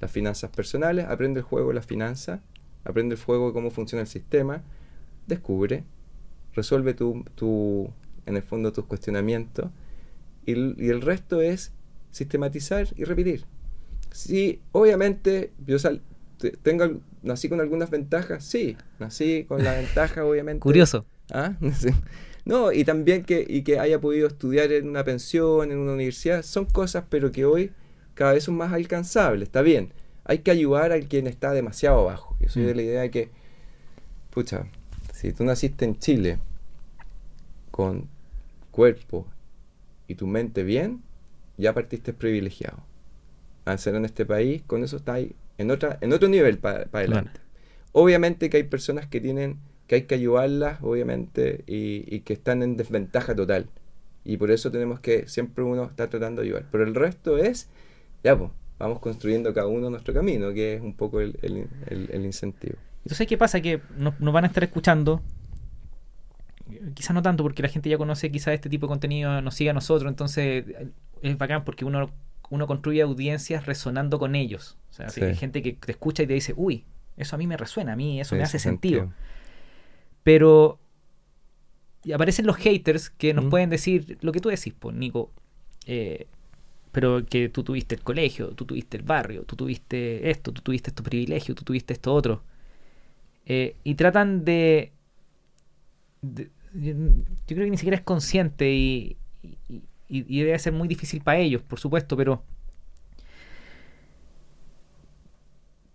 Speaker 1: Las finanzas personales, aprende el juego de las finanzas, aprende el juego de cómo funciona el sistema, descubre, resuelve tu, tu en el fondo tus cuestionamientos y, el resto es sistematizar y repetir. Sí, obviamente yo sal- te- tengo, nací con algunas ventajas, sí, nací con la ventaja obviamente.
Speaker 2: Curioso.
Speaker 1: ¿Ah? No, y también que, y que haya podido estudiar en una pensión, en una universidad, son cosas, pero que hoy cada vez son más alcanzables, está bien. Hay que ayudar a quien está demasiado abajo. Yo soy
Speaker 2: Mm.
Speaker 1: de la idea de que, pucha, si tú naciste en Chile con cuerpo y tu mente bien, ya partiste privilegiado. Al ser en este país, con eso está ahí en, otra, en otro nivel para adelante. Obviamente que hay personas que tienen, que hay que ayudarlas, obviamente, y, y que están en desventaja total. Y por eso tenemos que siempre uno está tratando de ayudar. Pero el resto es, ya pues, vamos construyendo cada uno nuestro camino, que es un poco el, el- el- el incentivo.
Speaker 2: Entonces, ¿qué pasa? Que nos, nos van a estar escuchando. Quizás no tanto porque la gente ya conoce quizás este tipo de contenido, nos sigue a nosotros, entonces es bacán porque uno, uno construye audiencias resonando con ellos. O sea,
Speaker 1: Sí.
Speaker 2: hay gente que te escucha y te dice, uy, eso a mí me resuena, a mí eso me hace sentido. Pero y aparecen los haters que nos
Speaker 1: Mm.
Speaker 2: pueden decir lo que tú decís, pues, Nico. eh, pero que tú tuviste el colegio, tú tuviste el barrio, tú tuviste esto, tú tuviste estos privilegios, tú tuviste esto otro. Eh, y tratan de, de- Yo creo que ni siquiera es consciente y, y- y- y debe ser muy difícil para ellos, por supuesto, pero.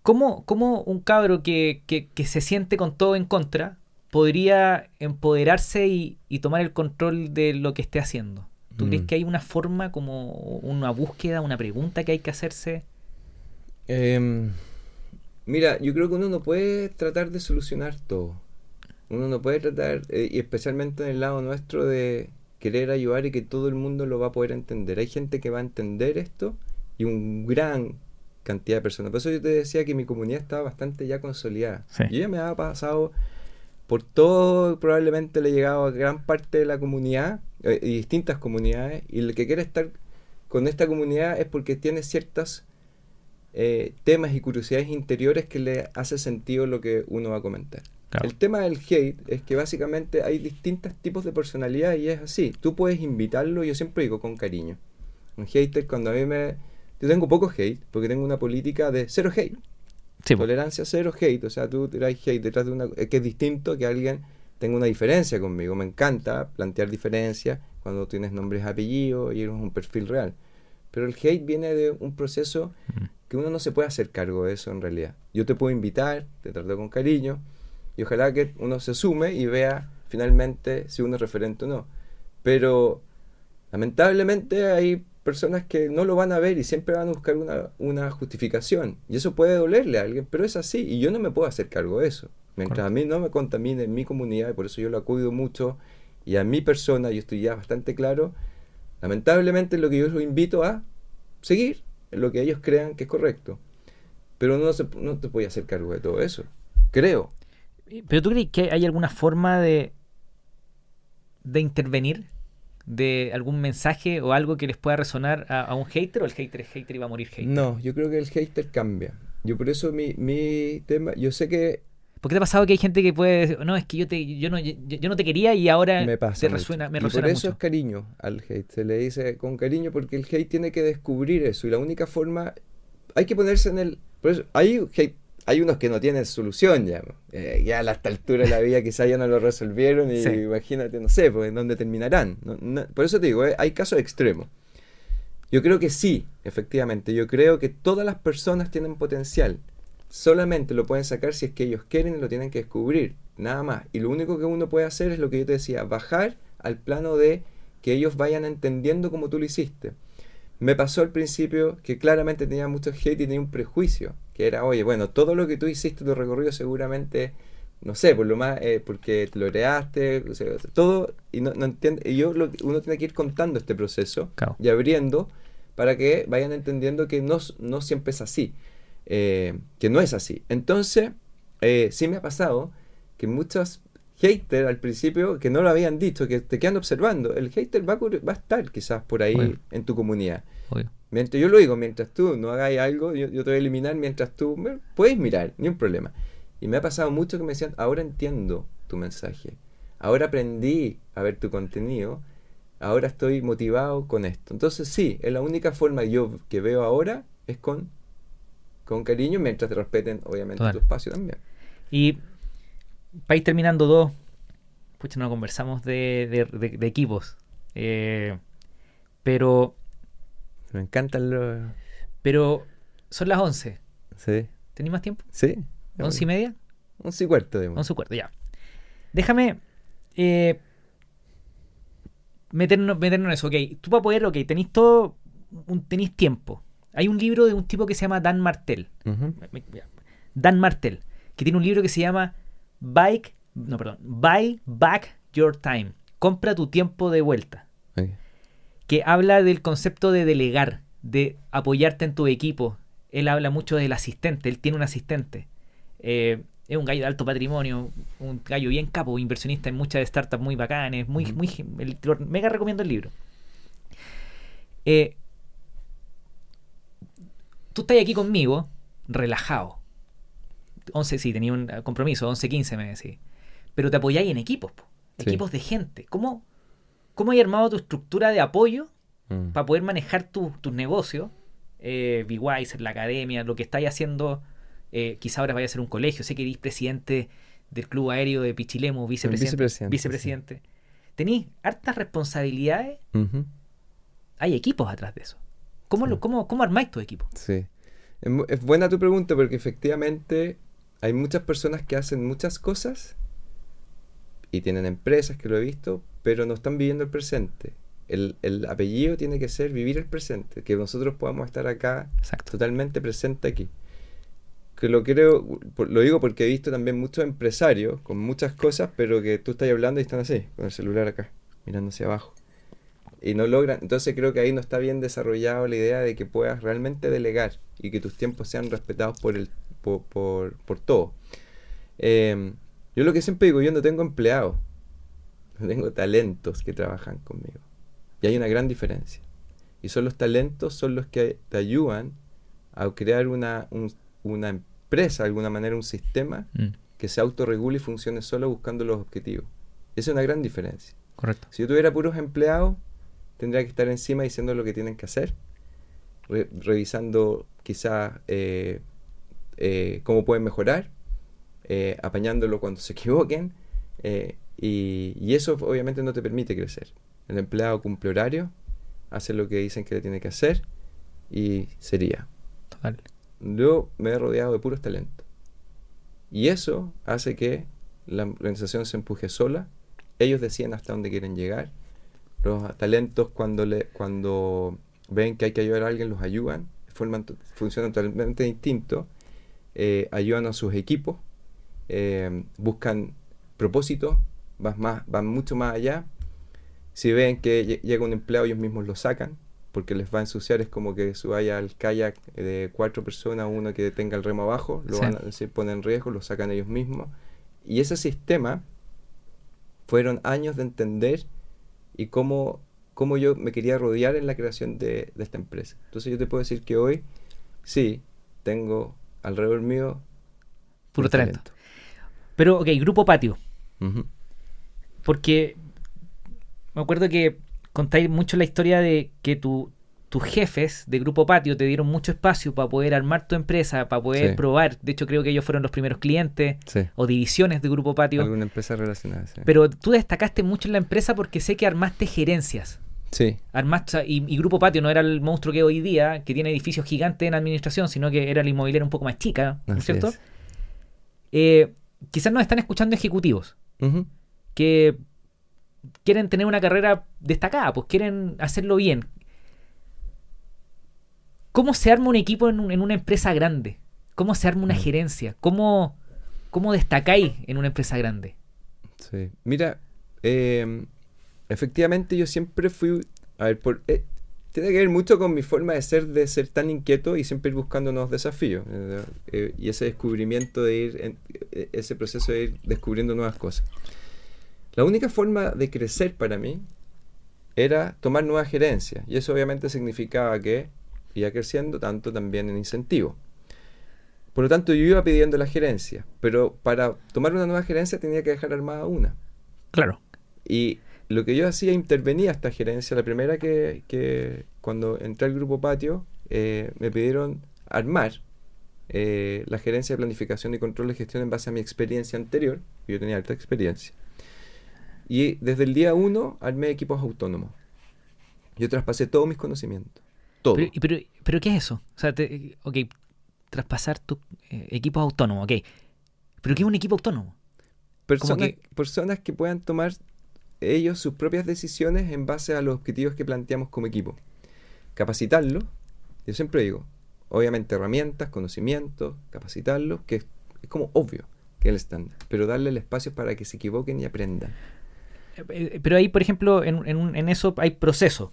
Speaker 2: ¿Cómo, cómo un cabro que, que- que se siente con todo en contra podría empoderarse y, y tomar el control de lo que esté haciendo? ¿Tú
Speaker 1: Mm.
Speaker 2: crees que hay una forma, como una búsqueda, una pregunta que hay que hacerse?
Speaker 1: Em, mira, yo creo que uno no puede tratar de solucionar todo. Uno no puede tratar, eh, y especialmente en el lado nuestro, de querer ayudar y que todo el mundo lo va a poder entender. Hay gente que va a entender esto y un gran cantidad de personas. Por eso yo te decía que mi comunidad estaba bastante ya consolidada.
Speaker 2: Sí.
Speaker 1: Yo ya me había pasado por todo, probablemente le he llegado a gran parte de la comunidad eh, y distintas comunidades, y el que quiere estar con esta comunidad es porque tiene ciertas eh, temas y curiosidades interiores que le hace sentido lo que uno va a comentar.
Speaker 2: Claro.
Speaker 1: El tema del hate es que básicamente hay distintos tipos de personalidad y es así. Tú puedes invitarlo, yo siempre digo con cariño. Un hater cuando a mí me... Yo tengo poco hate porque tengo una política de cero hate.
Speaker 2: Sí.
Speaker 1: Tolerancia cero hate. O sea, tú tiras hate detrás de una... Es que es distinto que alguien tenga una diferencia conmigo. Me encanta plantear diferencias cuando tienes nombres apellidos y eres un perfil real. Pero el hate viene de un proceso
Speaker 2: Mm.
Speaker 1: que uno no se puede hacer cargo de eso en realidad. Yo te puedo invitar, te trato con cariño y ojalá que uno se sume y vea finalmente si uno es referente o no. Pero lamentablemente hay personas que no lo van a ver y siempre van a buscar una, una justificación. Y eso puede dolerle a alguien, pero es así y yo no me puedo hacer cargo de eso. Mientras a mí no me contamine en mi comunidad, y por eso yo lo cuido mucho, y a mi persona, yo estoy ya bastante claro, lamentablemente lo que yo los invito a seguir en lo que ellos crean que es correcto. Pero no, se, no te voy a hacer cargo de todo eso. Creo.
Speaker 2: ¿Pero tú crees que hay alguna forma de, de intervenir? ¿De algún mensaje o algo que les pueda resonar a, a un hater? ¿O el hater es hater y va a morir hater?
Speaker 1: No, yo creo que el hater cambia. Yo por eso mi, mi tema, yo sé que
Speaker 2: ¿Por qué te ha pasado que hay gente que puede decir, no, es que yo, te, yo, no, yo, yo no te quería y ahora
Speaker 1: me pasa
Speaker 2: te
Speaker 1: mucho.
Speaker 2: resuena, me
Speaker 1: y
Speaker 2: resuena
Speaker 1: por eso
Speaker 2: mucho?
Speaker 1: es cariño al hate. Se le dice con cariño porque el hate tiene que descubrir eso. Y la única forma, hay que ponerse en el... Por eso, hay, hay unos que no tienen solución ya. Eh, ya a esta altura de la vida quizás ya no lo resolvieron y imagínate, no sé, pues en dónde terminarán. por eso te digo, eh, hay casos extremos. Yo creo que sí, efectivamente. Yo creo que todas las personas tienen potencial. Solamente lo pueden sacar si es que ellos quieren y lo tienen que descubrir. Nada más. Y lo único que uno puede hacer es lo que yo te decía, bajar al plano de que ellos vayan entendiendo como tú lo hiciste. Me pasó al principio que claramente tenía mucho hate y tenía un prejuicio, que era, oye, bueno, todo lo que tú hiciste, tu recorrido seguramente, no sé, por lo más, eh, porque te lo creaste, todo, y no, entiende, y yo uno tiene que ir contando este proceso y abriendo para que vayan entendiendo que no, no siempre es así, eh, que no es así. Entonces, eh, sí me ha pasado que muchos haters al principio que no lo habían dicho, que te quedan observando, el hater va a, va a estar quizás por ahí en tu comunidad. Mientras yo lo digo, mientras tú no hagáis algo, yo, te voy a eliminar mientras tú puedes mirar, ni un problema. Y me ha pasado mucho que me decían, ahora entiendo tu mensaje, ahora aprendí a ver tu contenido, ahora estoy motivado con esto. Entonces sí, es la única forma yo que veo ahora es con, con cariño mientras te respeten obviamente tu espacio también.
Speaker 2: Y para ir terminando dos, pucha, no conversamos de, de, equipos. Eh, pero.
Speaker 1: Me encantan los.
Speaker 2: Pero son las 11.
Speaker 1: Sí.
Speaker 2: ¿Tenéis más tiempo?
Speaker 1: Sí.
Speaker 2: ¿Once y media?
Speaker 1: Once y cuarto, digamos.
Speaker 2: Once y cuarto, ya. Déjame eh, meternos, meternos en eso. Ok, tú para poder, ok, tenéis todo, tenéis tiempo. Hay un libro de un tipo que se llama Dan Martel. Dan Martel, que tiene un libro que se llama Bike, no, perdón, Buy Back Your Time. Compra tu tiempo de vuelta. Que habla del concepto de delegar, de apoyarte en tu equipo. Él habla mucho del asistente, él tiene un asistente. Eh, es un gallo de alto patrimonio, un gallo bien capo, inversionista en muchas startups muy bacanes, muy, muy, mega recomiendo el libro. Eh, tú estás aquí conmigo, relajado, 11, sí, tenía un compromiso, 11, 15 me decís. Pero te apoyáis en equipos, equipos de gente. ¿Cómo, ¿Cómo hay armado tu estructura de apoyo mm. para poder manejar tus negocios? Eh, B-Wise, la academia, lo que estáis haciendo, eh, quizá ahora vaya a ser un colegio. Sé que eres presidente del Club Aéreo de Pichilemu, vicepresidente. Vicepresidente. Tenéis hartas responsabilidades. Hay equipos atrás de eso. ¿Cómo, lo, cómo, cómo armáis tu equipo?
Speaker 1: Sí. es buena tu pregunta porque efectivamente hay muchas personas que hacen muchas cosas y tienen empresas que lo he visto, pero no están viviendo el presente. El, apellido tiene que ser vivir el presente, que nosotros podamos estar acá totalmente presente aquí. Que lo creo, lo digo porque he visto también muchos empresarios con muchas cosas, pero que tú estás hablando y están así, con el celular acá, mirando hacia abajo. Y no logran, entonces creo que ahí no está bien desarrollado la idea de que puedas realmente delegar y que tus tiempos sean respetados por el por, por, todo. Em, yo lo que siempre digo, yo no tengo empleados, no tengo talentos que trabajan conmigo. Y hay una gran diferencia. Y son los talentos, son los que te ayudan a crear una, una empresa, de alguna manera, un sistema mm. que se autorregule y funcione solo buscando los objetivos. Esa es una gran diferencia.
Speaker 2: Correcto.
Speaker 1: Si yo tuviera puros empleados, tendría que estar encima diciendo lo que tienen que hacer, revisando quizás eh, eh, cómo pueden mejorar, eh, apañándolo cuando se equivoquen, eh, y, eso obviamente no te permite crecer. El empleado cumple horario, hace lo que dicen que le tiene que hacer, y sería.
Speaker 2: Total.
Speaker 1: Yo me he rodeado de puros talentos. Y eso hace que la organización se empuje sola, ellos deciden hasta dónde quieren llegar, los talentos cuando, le, cuando ven que hay que ayudar a alguien los ayudan, forman, funcionan totalmente distinto eh, ayudan a sus equipos, eh, buscan propósitos, van, más, van mucho más allá. Si ven que llega un empleado, ellos mismos lo sacan, porque les va a ensuciar, es como que vaya al kayak de cuatro personas, uno que tenga el remo abajo, lo van a, se pone en riesgo, lo sacan ellos mismos. Y ese sistema fueron años de entender y cómo, cómo yo me quería rodear en la creación de, de esta empresa. Entonces yo te puedo decir que hoy, sí, tengo alrededor mío.
Speaker 2: Puro talento. Pero, ok, grupo patio. Porque me acuerdo que contáis mucho la historia de que tu, tus jefes de Grupo Patio te dieron mucho espacio para poder armar tu empresa, para poder
Speaker 1: Sí.
Speaker 2: probar. De hecho, creo que ellos fueron los primeros clientes
Speaker 1: Sí.
Speaker 2: o divisiones de Grupo Patio.
Speaker 1: Alguna empresa relacionada. Sí.
Speaker 2: Pero tú destacaste mucho en la empresa porque sé que armaste gerencias.
Speaker 1: sí.
Speaker 2: Armaste, y, y Grupo Patio no era el monstruo que hoy día, que tiene edificios gigantes en administración, sino que era la inmobiliaria un poco más chica, ¿no es cierto?
Speaker 1: es.
Speaker 2: Eh, quizás nos están escuchando ejecutivos que quieren tener una carrera destacada, pues quieren hacerlo bien. ¿Cómo se arma un equipo en, un- en una empresa grande? ¿Cómo se arma una
Speaker 1: Mm.
Speaker 2: gerencia? ¿Cómo, ¿Cómo destacáis en una empresa grande?
Speaker 1: Sí. Mira, eh, efectivamente yo siempre fui, a ver, por, eh, tiene que ver mucho con mi forma de ser, de ser tan inquieto y siempre ir buscando nuevos desafíos. eh, eh, y ese descubrimiento de ir, en- eh, ese proceso de ir descubriendo nuevas cosas. La única forma de crecer para mí era tomar nuevas gerencias. Y eso obviamente significaba que iba creciendo tanto también en incentivo. Por lo tanto, yo iba pidiendo la gerencia, pero para tomar una nueva gerencia tenía que dejar armada una.
Speaker 2: Claro.
Speaker 1: Y lo que yo hacía, intervenía esta gerencia. La primera que, que cuando entré al grupo Patio, eh, me pidieron armar eh, la gerencia de planificación y control de gestión en base a mi experiencia anterior. Yo tenía alta experiencia. Y desde el día uno armé equipos autónomos. Yo traspasé todos mis conocimientos. Todo.
Speaker 2: Pero, pero, pero ¿qué es eso? O sea, te- ok, traspasar tu eh, equipos autónomos, ok. ¿Pero qué es un equipo autónomo?
Speaker 1: personas,
Speaker 2: que-
Speaker 1: personas que puedan tomar ellos sus propias decisiones en base a los objetivos que planteamos como equipo. Capacitarlos, yo siempre digo, obviamente herramientas, conocimientos, capacitarlos, que es, es como obvio que es el estándar, pero darle el espacio para que se equivoquen y aprendan.
Speaker 2: Eh, eh, Pero ahí, por ejemplo, en, en, eso hay proceso,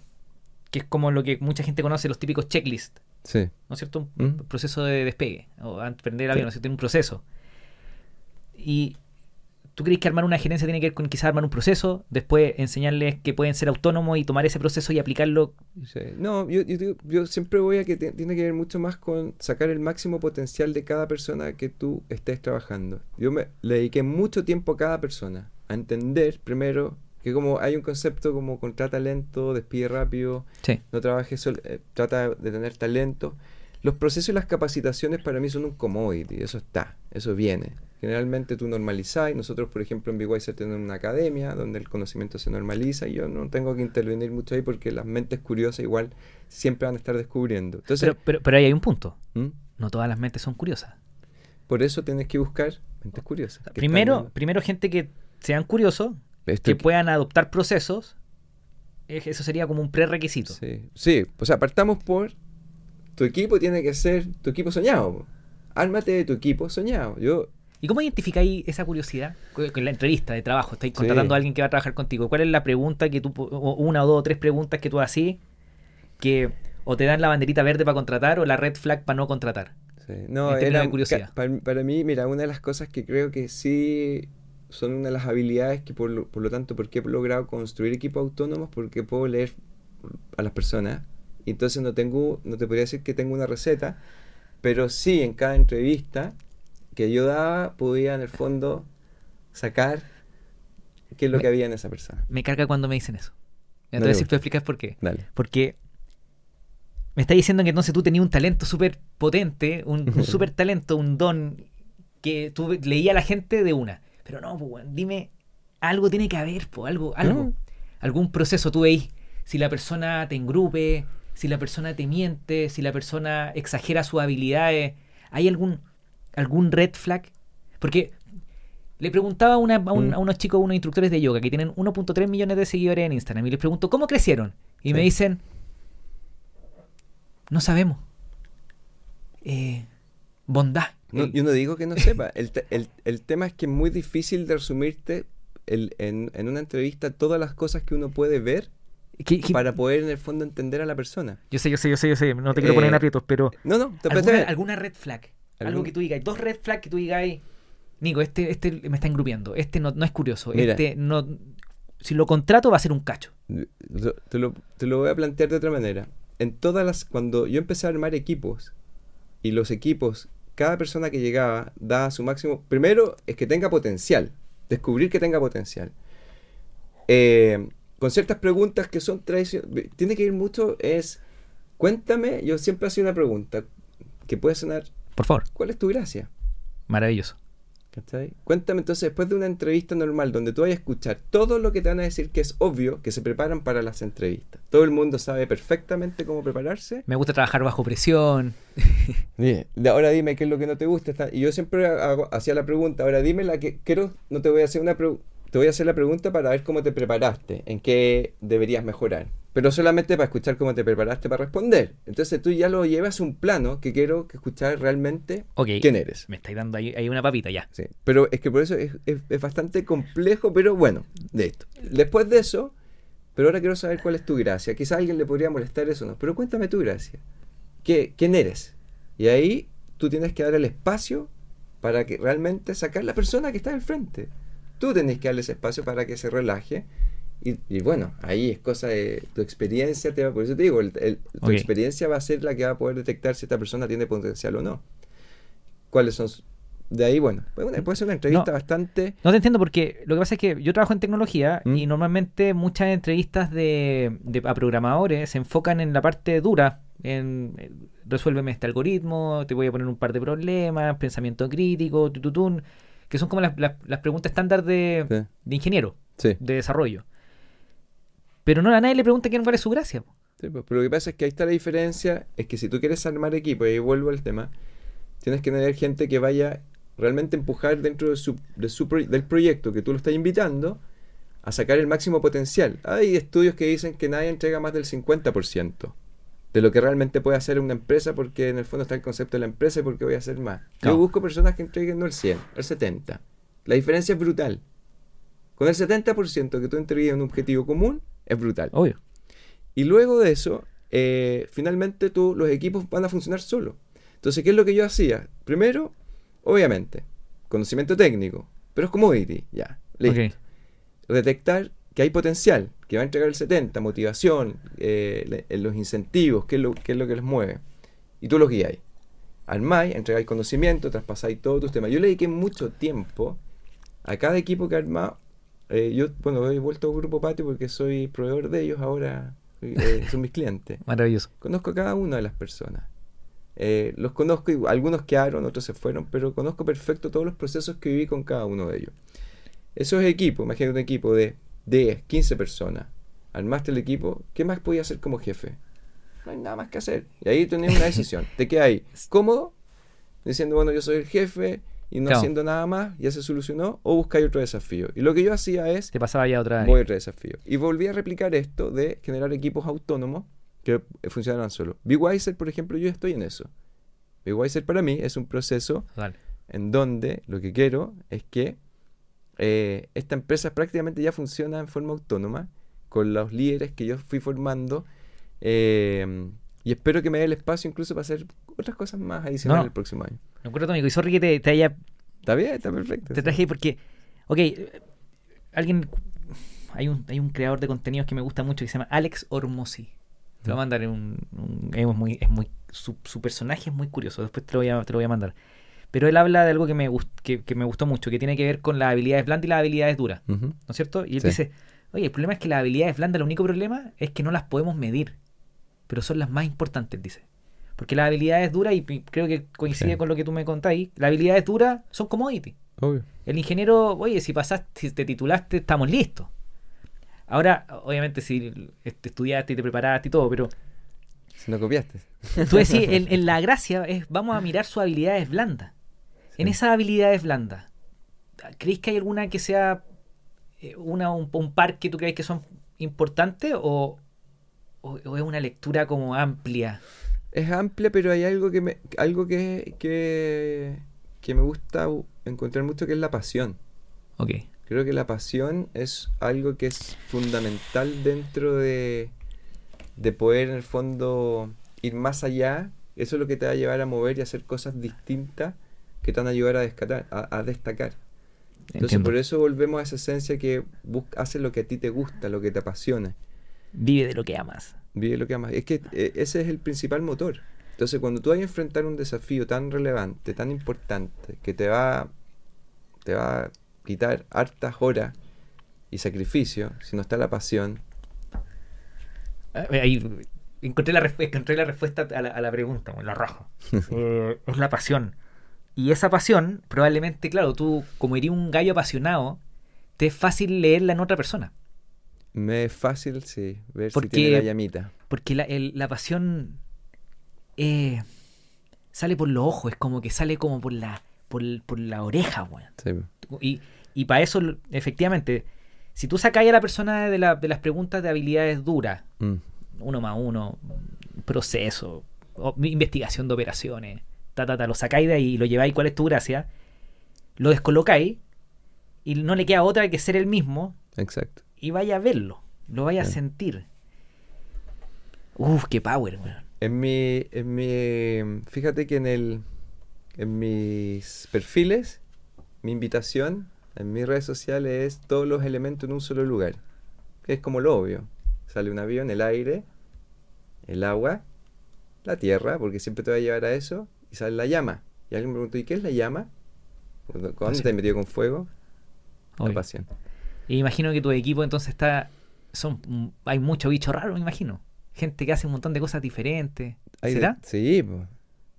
Speaker 2: que es como lo que mucha gente conoce, los típicos checklists,
Speaker 1: Sí.
Speaker 2: ¿no es cierto? Un
Speaker 1: ¿Mm?
Speaker 2: proceso de despegue, o aprender avión,
Speaker 1: Sí.
Speaker 2: ¿no es cierto? Un proceso. Y tú crees que armar una gerencia tiene que ver con quizás armar un proceso, después enseñarles que pueden ser autónomos y tomar ese proceso y aplicarlo.
Speaker 1: Sí. No, yo, yo, yo siempre voy a que te- tiene que ver mucho más con sacar el máximo potencial de cada persona que tú estés trabajando. Yo me le dediqué mucho tiempo a cada persona, a entender primero que como hay un concepto como contrata talento, despide rápido,
Speaker 2: Sí.
Speaker 1: no trabajes, sol- eh, trata de tener talento. Los procesos y las capacitaciones para mí son un commodity, eso está, eso viene. Generalmente tú normalizás y nosotros, por ejemplo, en BYC tenemos una academia donde el conocimiento se normaliza y yo no tengo que intervenir mucho ahí porque las mentes curiosas igual siempre van a estar descubriendo. Entonces,
Speaker 2: Pero, pero, pero ahí hay un punto.
Speaker 1: ¿Mm?
Speaker 2: No todas las mentes son curiosas.
Speaker 1: por eso tienes que buscar mentes curiosas. están
Speaker 2: Primero, primero gente que sean curiosos,
Speaker 1: esto
Speaker 2: que
Speaker 1: que-
Speaker 2: puedan adoptar procesos. Eso sería como un prerequisito.
Speaker 1: Sí, sí, o sea, partamos por tu equipo tiene que ser tu equipo soñado. Ármate de tu equipo soñado. Yo
Speaker 2: ¿Y cómo identificáis esa curiosidad con la entrevista de trabajo? Estáis
Speaker 1: Sí.
Speaker 2: contratando a alguien que va a trabajar contigo. ¿Cuál es la pregunta que tú, o una o dos o tres preguntas que tú haces que o te dan la banderita verde para contratar o la red flag para no contratar?
Speaker 1: Sí, No, era
Speaker 2: de curiosidad.
Speaker 1: Para, para mí, mira, una de las cosas que creo que sí son una de las habilidades que por lo, por lo tanto, porque he logrado construir equipos autónomos, porque puedo leer a las personas. Y entonces no tengo, no te podría decir que tengo una receta, pero sí en cada entrevista que yo daba podía en el fondo sacar qué es lo
Speaker 2: Me-
Speaker 1: que había en esa persona.
Speaker 2: Me carga cuando me dicen eso. Te voy a explicar por qué.
Speaker 1: Dale.
Speaker 2: Porque me está diciendo que entonces tú tenías un talento súper potente, un, un súper talento, un don que tú leía a la gente de una. Pero no, pues, dime, algo tiene que haber, pues, algo, algo.
Speaker 1: No.
Speaker 2: Algún proceso tú veis si la persona te engrupe, si la persona te miente, si la persona exagera sus habilidades. ¿Hay algún, algún red flag? Porque le preguntaba a, una- a un-
Speaker 1: Mm.
Speaker 2: a unos chicos, unos instructores de yoga que tienen 1.3 millones de seguidores en Instagram y les pregunto, ¿cómo crecieron? Y me dicen, no sabemos. Eh, bondad.
Speaker 1: No, yo no digo que no sepa. El, te- el- el tema es que es muy difícil de resumirte el- en, en una entrevista todas las cosas que uno puede ver para poder en el fondo entender a la persona.
Speaker 2: Yo sé, yo sé, yo sé, yo sé, no te quiero poner en
Speaker 1: Eh,
Speaker 2: aprietos, pero
Speaker 1: No, no, te
Speaker 2: ¿alguna, alguna red flag. Algo
Speaker 1: ¿Algún-
Speaker 2: que tú digas, dos red flag que tú digas, Nico, este, este me está engrupiendo, este no, no es curioso,
Speaker 1: Mira.
Speaker 2: este no... Si lo contrato va a ser un cacho.
Speaker 1: Te lo, te lo voy a plantear de otra manera. En todas las. Cuando yo empecé a armar equipos, y los equipos, cada persona que llegaba daba su máximo. Primero es que tenga potencial. Descubrir que tenga potencial. Eh, con ciertas preguntas que son tradicionales. Tiene que ir mucho, es cuéntame, yo siempre hacía una pregunta que puede sonar,
Speaker 2: Por favor.
Speaker 1: ¿cuál es tu gracia?
Speaker 2: Maravilloso.
Speaker 1: ¿Cachai? Cuéntame entonces, después de una entrevista normal donde tú vayas a escuchar todo lo que te van a decir que es obvio, que se preparan para las entrevistas. Todo el mundo sabe perfectamente cómo prepararse.
Speaker 2: Me gusta trabajar bajo presión.
Speaker 1: Bien, ahora dime qué es lo que no te gusta. Y yo siempre hago- hacía la pregunta, ahora dime la que quiero, no te voy a hacer una pre- te voy a hacer la pregunta para ver cómo te preparaste, en qué deberías mejorar. Pero solamente para escuchar cómo te preparaste para responder. Entonces tú ya lo llevas a un plano que quiero que escuchar realmente
Speaker 2: Ok.
Speaker 1: quién eres.
Speaker 2: Me estáis dando ahí, ahí una papita ya.
Speaker 1: Sí, pero es que por eso es, es- es bastante complejo, pero bueno, de esto. Después de eso, pero ahora quiero saber cuál es tu gracia. Quizá a alguien le podría molestar eso, ¿no? Pero cuéntame tu gracia. ¿Qué, ¿Quién eres? Y ahí tú tienes que dar el espacio para que realmente sacar la persona que está al frente. Tú tenés que darle ese espacio para que se relaje. Y, y bueno, ahí es cosa de tu experiencia, te va, por eso te digo, el- el- tu
Speaker 2: Ok.
Speaker 1: experiencia va a ser la que va a poder detectar si esta persona tiene potencial o no. ¿Cuáles son? De ahí, bueno, puede, ser una entrevista
Speaker 2: No.
Speaker 1: bastante...
Speaker 2: No te entiendo porque lo que pasa es que yo trabajo en tecnología
Speaker 1: ¿Mm?
Speaker 2: y normalmente muchas entrevistas de, de- a programadores se enfocan en la parte dura, en eh, resuélveme este algoritmo, te voy a poner un par de problemas, pensamiento crítico, tututún, que son como las, las- las preguntas estándar de,
Speaker 1: Sí.
Speaker 2: de ingeniero,
Speaker 1: Sí.
Speaker 2: de desarrollo. Pero no a nadie le pregunta quién cuál es su gracia. po.
Speaker 1: Sí, pues, pero lo que pasa es que ahí está la diferencia, es que si tú quieres armar equipo, y ahí vuelvo al tema, tienes que tener gente que vaya realmente a empujar dentro de su, de su del proyecto que tú lo estás invitando a sacar el máximo potencial. Hay estudios que dicen que nadie entrega más del 50% de lo que realmente puede hacer una empresa porque en el fondo está el concepto de la empresa y porque voy a hacer más. Yo busco personas que entreguen no el 100, el 70. La diferencia es brutal. Con el 70% que tú entregues un objetivo común, es brutal.
Speaker 2: Obvio.
Speaker 1: Y luego de eso, eh, finalmente tú, los equipos van a funcionar solos. Entonces, ¿qué es lo que yo hacía? Primero, obviamente, conocimiento técnico, pero es commodity, ya, listo. Detectar que hay potencial, que va a entregar el 70, motivación, eh, le- eh, los incentivos, qué es, lo, qué es lo que les mueve. Y tú los guías. Armáis, entregáis conocimiento, traspasáis todos tus temas. Yo le dediqué mucho tiempo a cada equipo que armaba. Eh, yo, bueno, he vuelto a Grupo Patio porque soy proveedor de ellos ahora, eh, son mis clientes.
Speaker 2: Maravilloso.
Speaker 1: Conozco a cada una de las personas. Eh, los conozco, y algunos quedaron, otros se fueron, pero conozco perfecto todos los procesos que viví con cada uno de ellos. Esos equipos, imagínate un equipo de 10, 15 personas, armaste el equipo, ¿qué más podía hacer como jefe? No hay nada más que hacer. Y ahí tenés una decisión. Te quedas ahí cómodo, diciendo, bueno, yo soy el jefe y no
Speaker 2: Claro.
Speaker 1: haciendo nada más, ya se solucionó, o buscáis otro desafío. Y lo que yo hacía es,
Speaker 2: Te pasaba ya otra vez.
Speaker 1: voy a otro desafío. Y volví a replicar esto de generar equipos autónomos que eh, funcionaran solo. BeWiser, por ejemplo, yo estoy en eso. BeWiser para mí es un proceso
Speaker 2: Dale.
Speaker 1: en donde lo que quiero es que eh, esta empresa prácticamente ya funciona en forma autónoma con los líderes que yo fui formando eh, y espero que me dé el espacio incluso para hacer otras cosas más adicionales
Speaker 2: No.
Speaker 1: el próximo año.
Speaker 2: Me acuerdo, Tónico, y sorry que te, te haya
Speaker 1: ¿Está bien? Está perfecto.
Speaker 2: Te traje porque, ok, eh, alguien, hay un, hay un creador de contenidos que me gusta mucho que se llama Alex Ormosi. Te lo voy a mandar en un, un- es muy, es muy, su, su personaje es muy curioso, después te lo voy a, te lo voy a mandar. Pero él habla de algo que me, que, que me gustó mucho, que tiene que ver con las habilidades blandas y las habilidades duras. ¿no es cierto? Y él
Speaker 1: Sí.
Speaker 2: dice, oye, el problema es que las habilidades blandas, el único problema es que no las podemos medir, pero son las más importantes, dice. Porque las habilidades duras, y creo que coincide
Speaker 1: Sí.
Speaker 2: con lo que tú me contáis, las habilidades duras son commodity.
Speaker 1: Obvio.
Speaker 2: El ingeniero, oye, si pasaste, si te titulaste, estamos listos. Ahora, obviamente, si estudiaste y te preparaste y todo, pero
Speaker 1: Si no copiaste.
Speaker 2: tú decís, en, en la gracia es, vamos a mirar sus habilidades blandas. En esas habilidades blandas, ¿creéis que hay alguna que sea eh, una un, un par que tú crees que son importantes o, o- o es una lectura como amplia?
Speaker 1: Es amplia, pero hay algo que me, algo que, que, que me gusta encontrar mucho que es la pasión.
Speaker 2: Ok.
Speaker 1: Creo que la pasión es algo que es fundamental dentro de, de poder en el fondo ir más allá. Eso es lo que te va a llevar a mover y hacer cosas distintas que te van a ayudar a, descatar, a, a destacar. Entonces
Speaker 2: Entiendo.
Speaker 1: por eso volvemos a esa esencia que busca, hace lo que a ti te gusta, lo que te apasiona.
Speaker 2: Vive de lo que amas.
Speaker 1: Vive lo que amas. Es que eh, ese es el principal motor. Entonces, cuando tú vas a enfrentar un desafío tan relevante, tan importante, que te va, te va a quitar hartas horas y sacrificio, si no está la pasión,
Speaker 2: Eh, ahí, encontré la, encontré la respuesta a la, pregunta, la raja. Eh, es la pasión. Y esa pasión, probablemente, claro, tú, como eres un gallo apasionado, te es fácil leerla en otra persona.
Speaker 1: Me es fácil, sí, ver si tiene la llamita.
Speaker 2: Porque la, la pasión eh, sale por los ojos, es como que sale como por la, por, la oreja, weón. Y, y para eso, efectivamente, si tú sacáis a la persona de, la, de las preguntas de habilidades duras, mm. uno más uno, proceso, investigación de operaciones, ta, ta, ta, lo sacáis de ahí y lo lleváis cuál es tu gracia, lo descolocáis y no le queda otra que ser el mismo.
Speaker 1: Exacto.
Speaker 2: Y vaya a verlo, lo vaya a sentir. Uf, qué power, weón.
Speaker 1: En mi, en mi, fíjate que en el, en mis perfiles, mi invitación en mis redes sociales es todos los elementos en un solo lugar. es como lo obvio. Sale un avión, el aire, el agua, la tierra, porque siempre te va a llevar a eso, y sale la llama. Y alguien me preguntó, ¿y qué es la llama? ¿Cuándo te has metido con fuego? La pasión.
Speaker 2: Y imagino que tu equipo entonces está. son Hay mucho bicho raro, me imagino. Gente que hace un montón de cosas diferentes. ¿Será?
Speaker 1: sí, pues.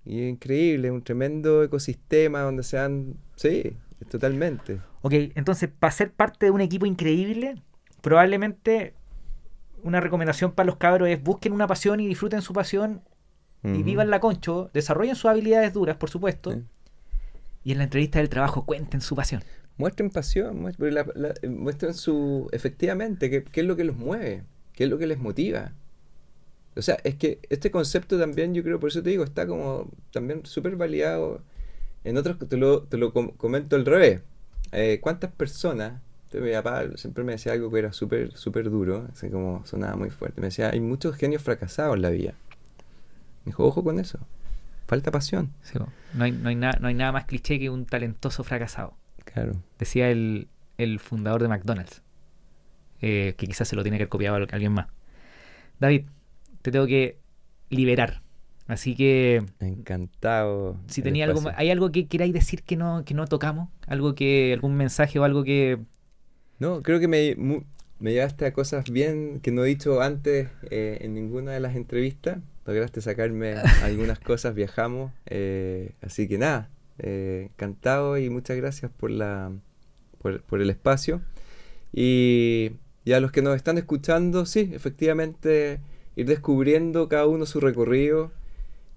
Speaker 1: Y increíble, un tremendo ecosistema donde se han. Sí, totalmente.
Speaker 2: Ok, entonces, para ser parte de un equipo increíble, probablemente una recomendación para los cabros es busquen una pasión y disfruten su pasión y vivan la concho, desarrollen sus habilidades duras, por supuesto, y en la entrevista del trabajo cuenten su pasión.
Speaker 1: Muestren pasión, muestren, su, efectivamente, qué, qué es lo que los mueve, qué es lo que les motiva. O sea, es que este concepto también, yo creo, por eso te digo, está como también súper validado. En otros, te lo, te lo comento al revés. Eh, ¿Cuántas personas? Mi papá siempre me decía algo que era súper súper duro, así como sonaba muy fuerte. Me decía, hay muchos genios fracasados en la vida. Me dijo, ojo con eso. Falta pasión.
Speaker 2: no, hay, no, hay no hay nada más cliché que un talentoso fracasado.
Speaker 1: Claro.
Speaker 2: Decía el, el fundador de McDonald's. Eh, que quizás se lo tiene que haber copiado a alguien más. David, te tengo que liberar. Así que.
Speaker 1: Encantado.
Speaker 2: Si tenía algo, ¿hay algo que queráis decir que no, que no tocamos? ¿Algo que, algún mensaje o algo que.
Speaker 1: No, creo que me, me llevaste a cosas bien que no he dicho antes eh, en ninguna de las entrevistas. Lograste sacarme algunas cosas, viajamos. Eh, así que nada, eh, encantado y muchas gracias por, la, por, por el espacio. Y, y a los que nos están escuchando, sí, efectivamente ir descubriendo cada uno su recorrido,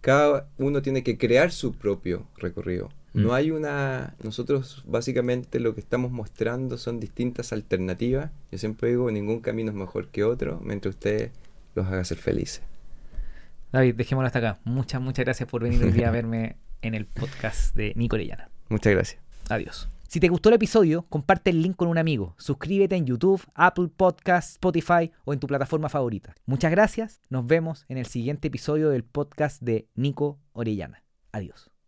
Speaker 1: cada uno tiene que crear su propio recorrido. No mm. hay una... Nosotros básicamente lo que estamos mostrando son distintas alternativas. Yo siempre digo, ningún camino es mejor que otro, mientras usted los haga ser felices.
Speaker 2: David, dejémoslo hasta acá. Muchas, muchas gracias por venir hoy día a verme en el podcast de Nico Orellana.
Speaker 1: Muchas gracias.
Speaker 2: Adiós. Si te gustó el episodio, comparte el link con un amigo. Suscríbete en YouTube, Apple Podcasts, Spotify o en tu plataforma favorita. Muchas gracias. Nos vemos en el siguiente episodio del podcast de Nico Orellana. Adiós.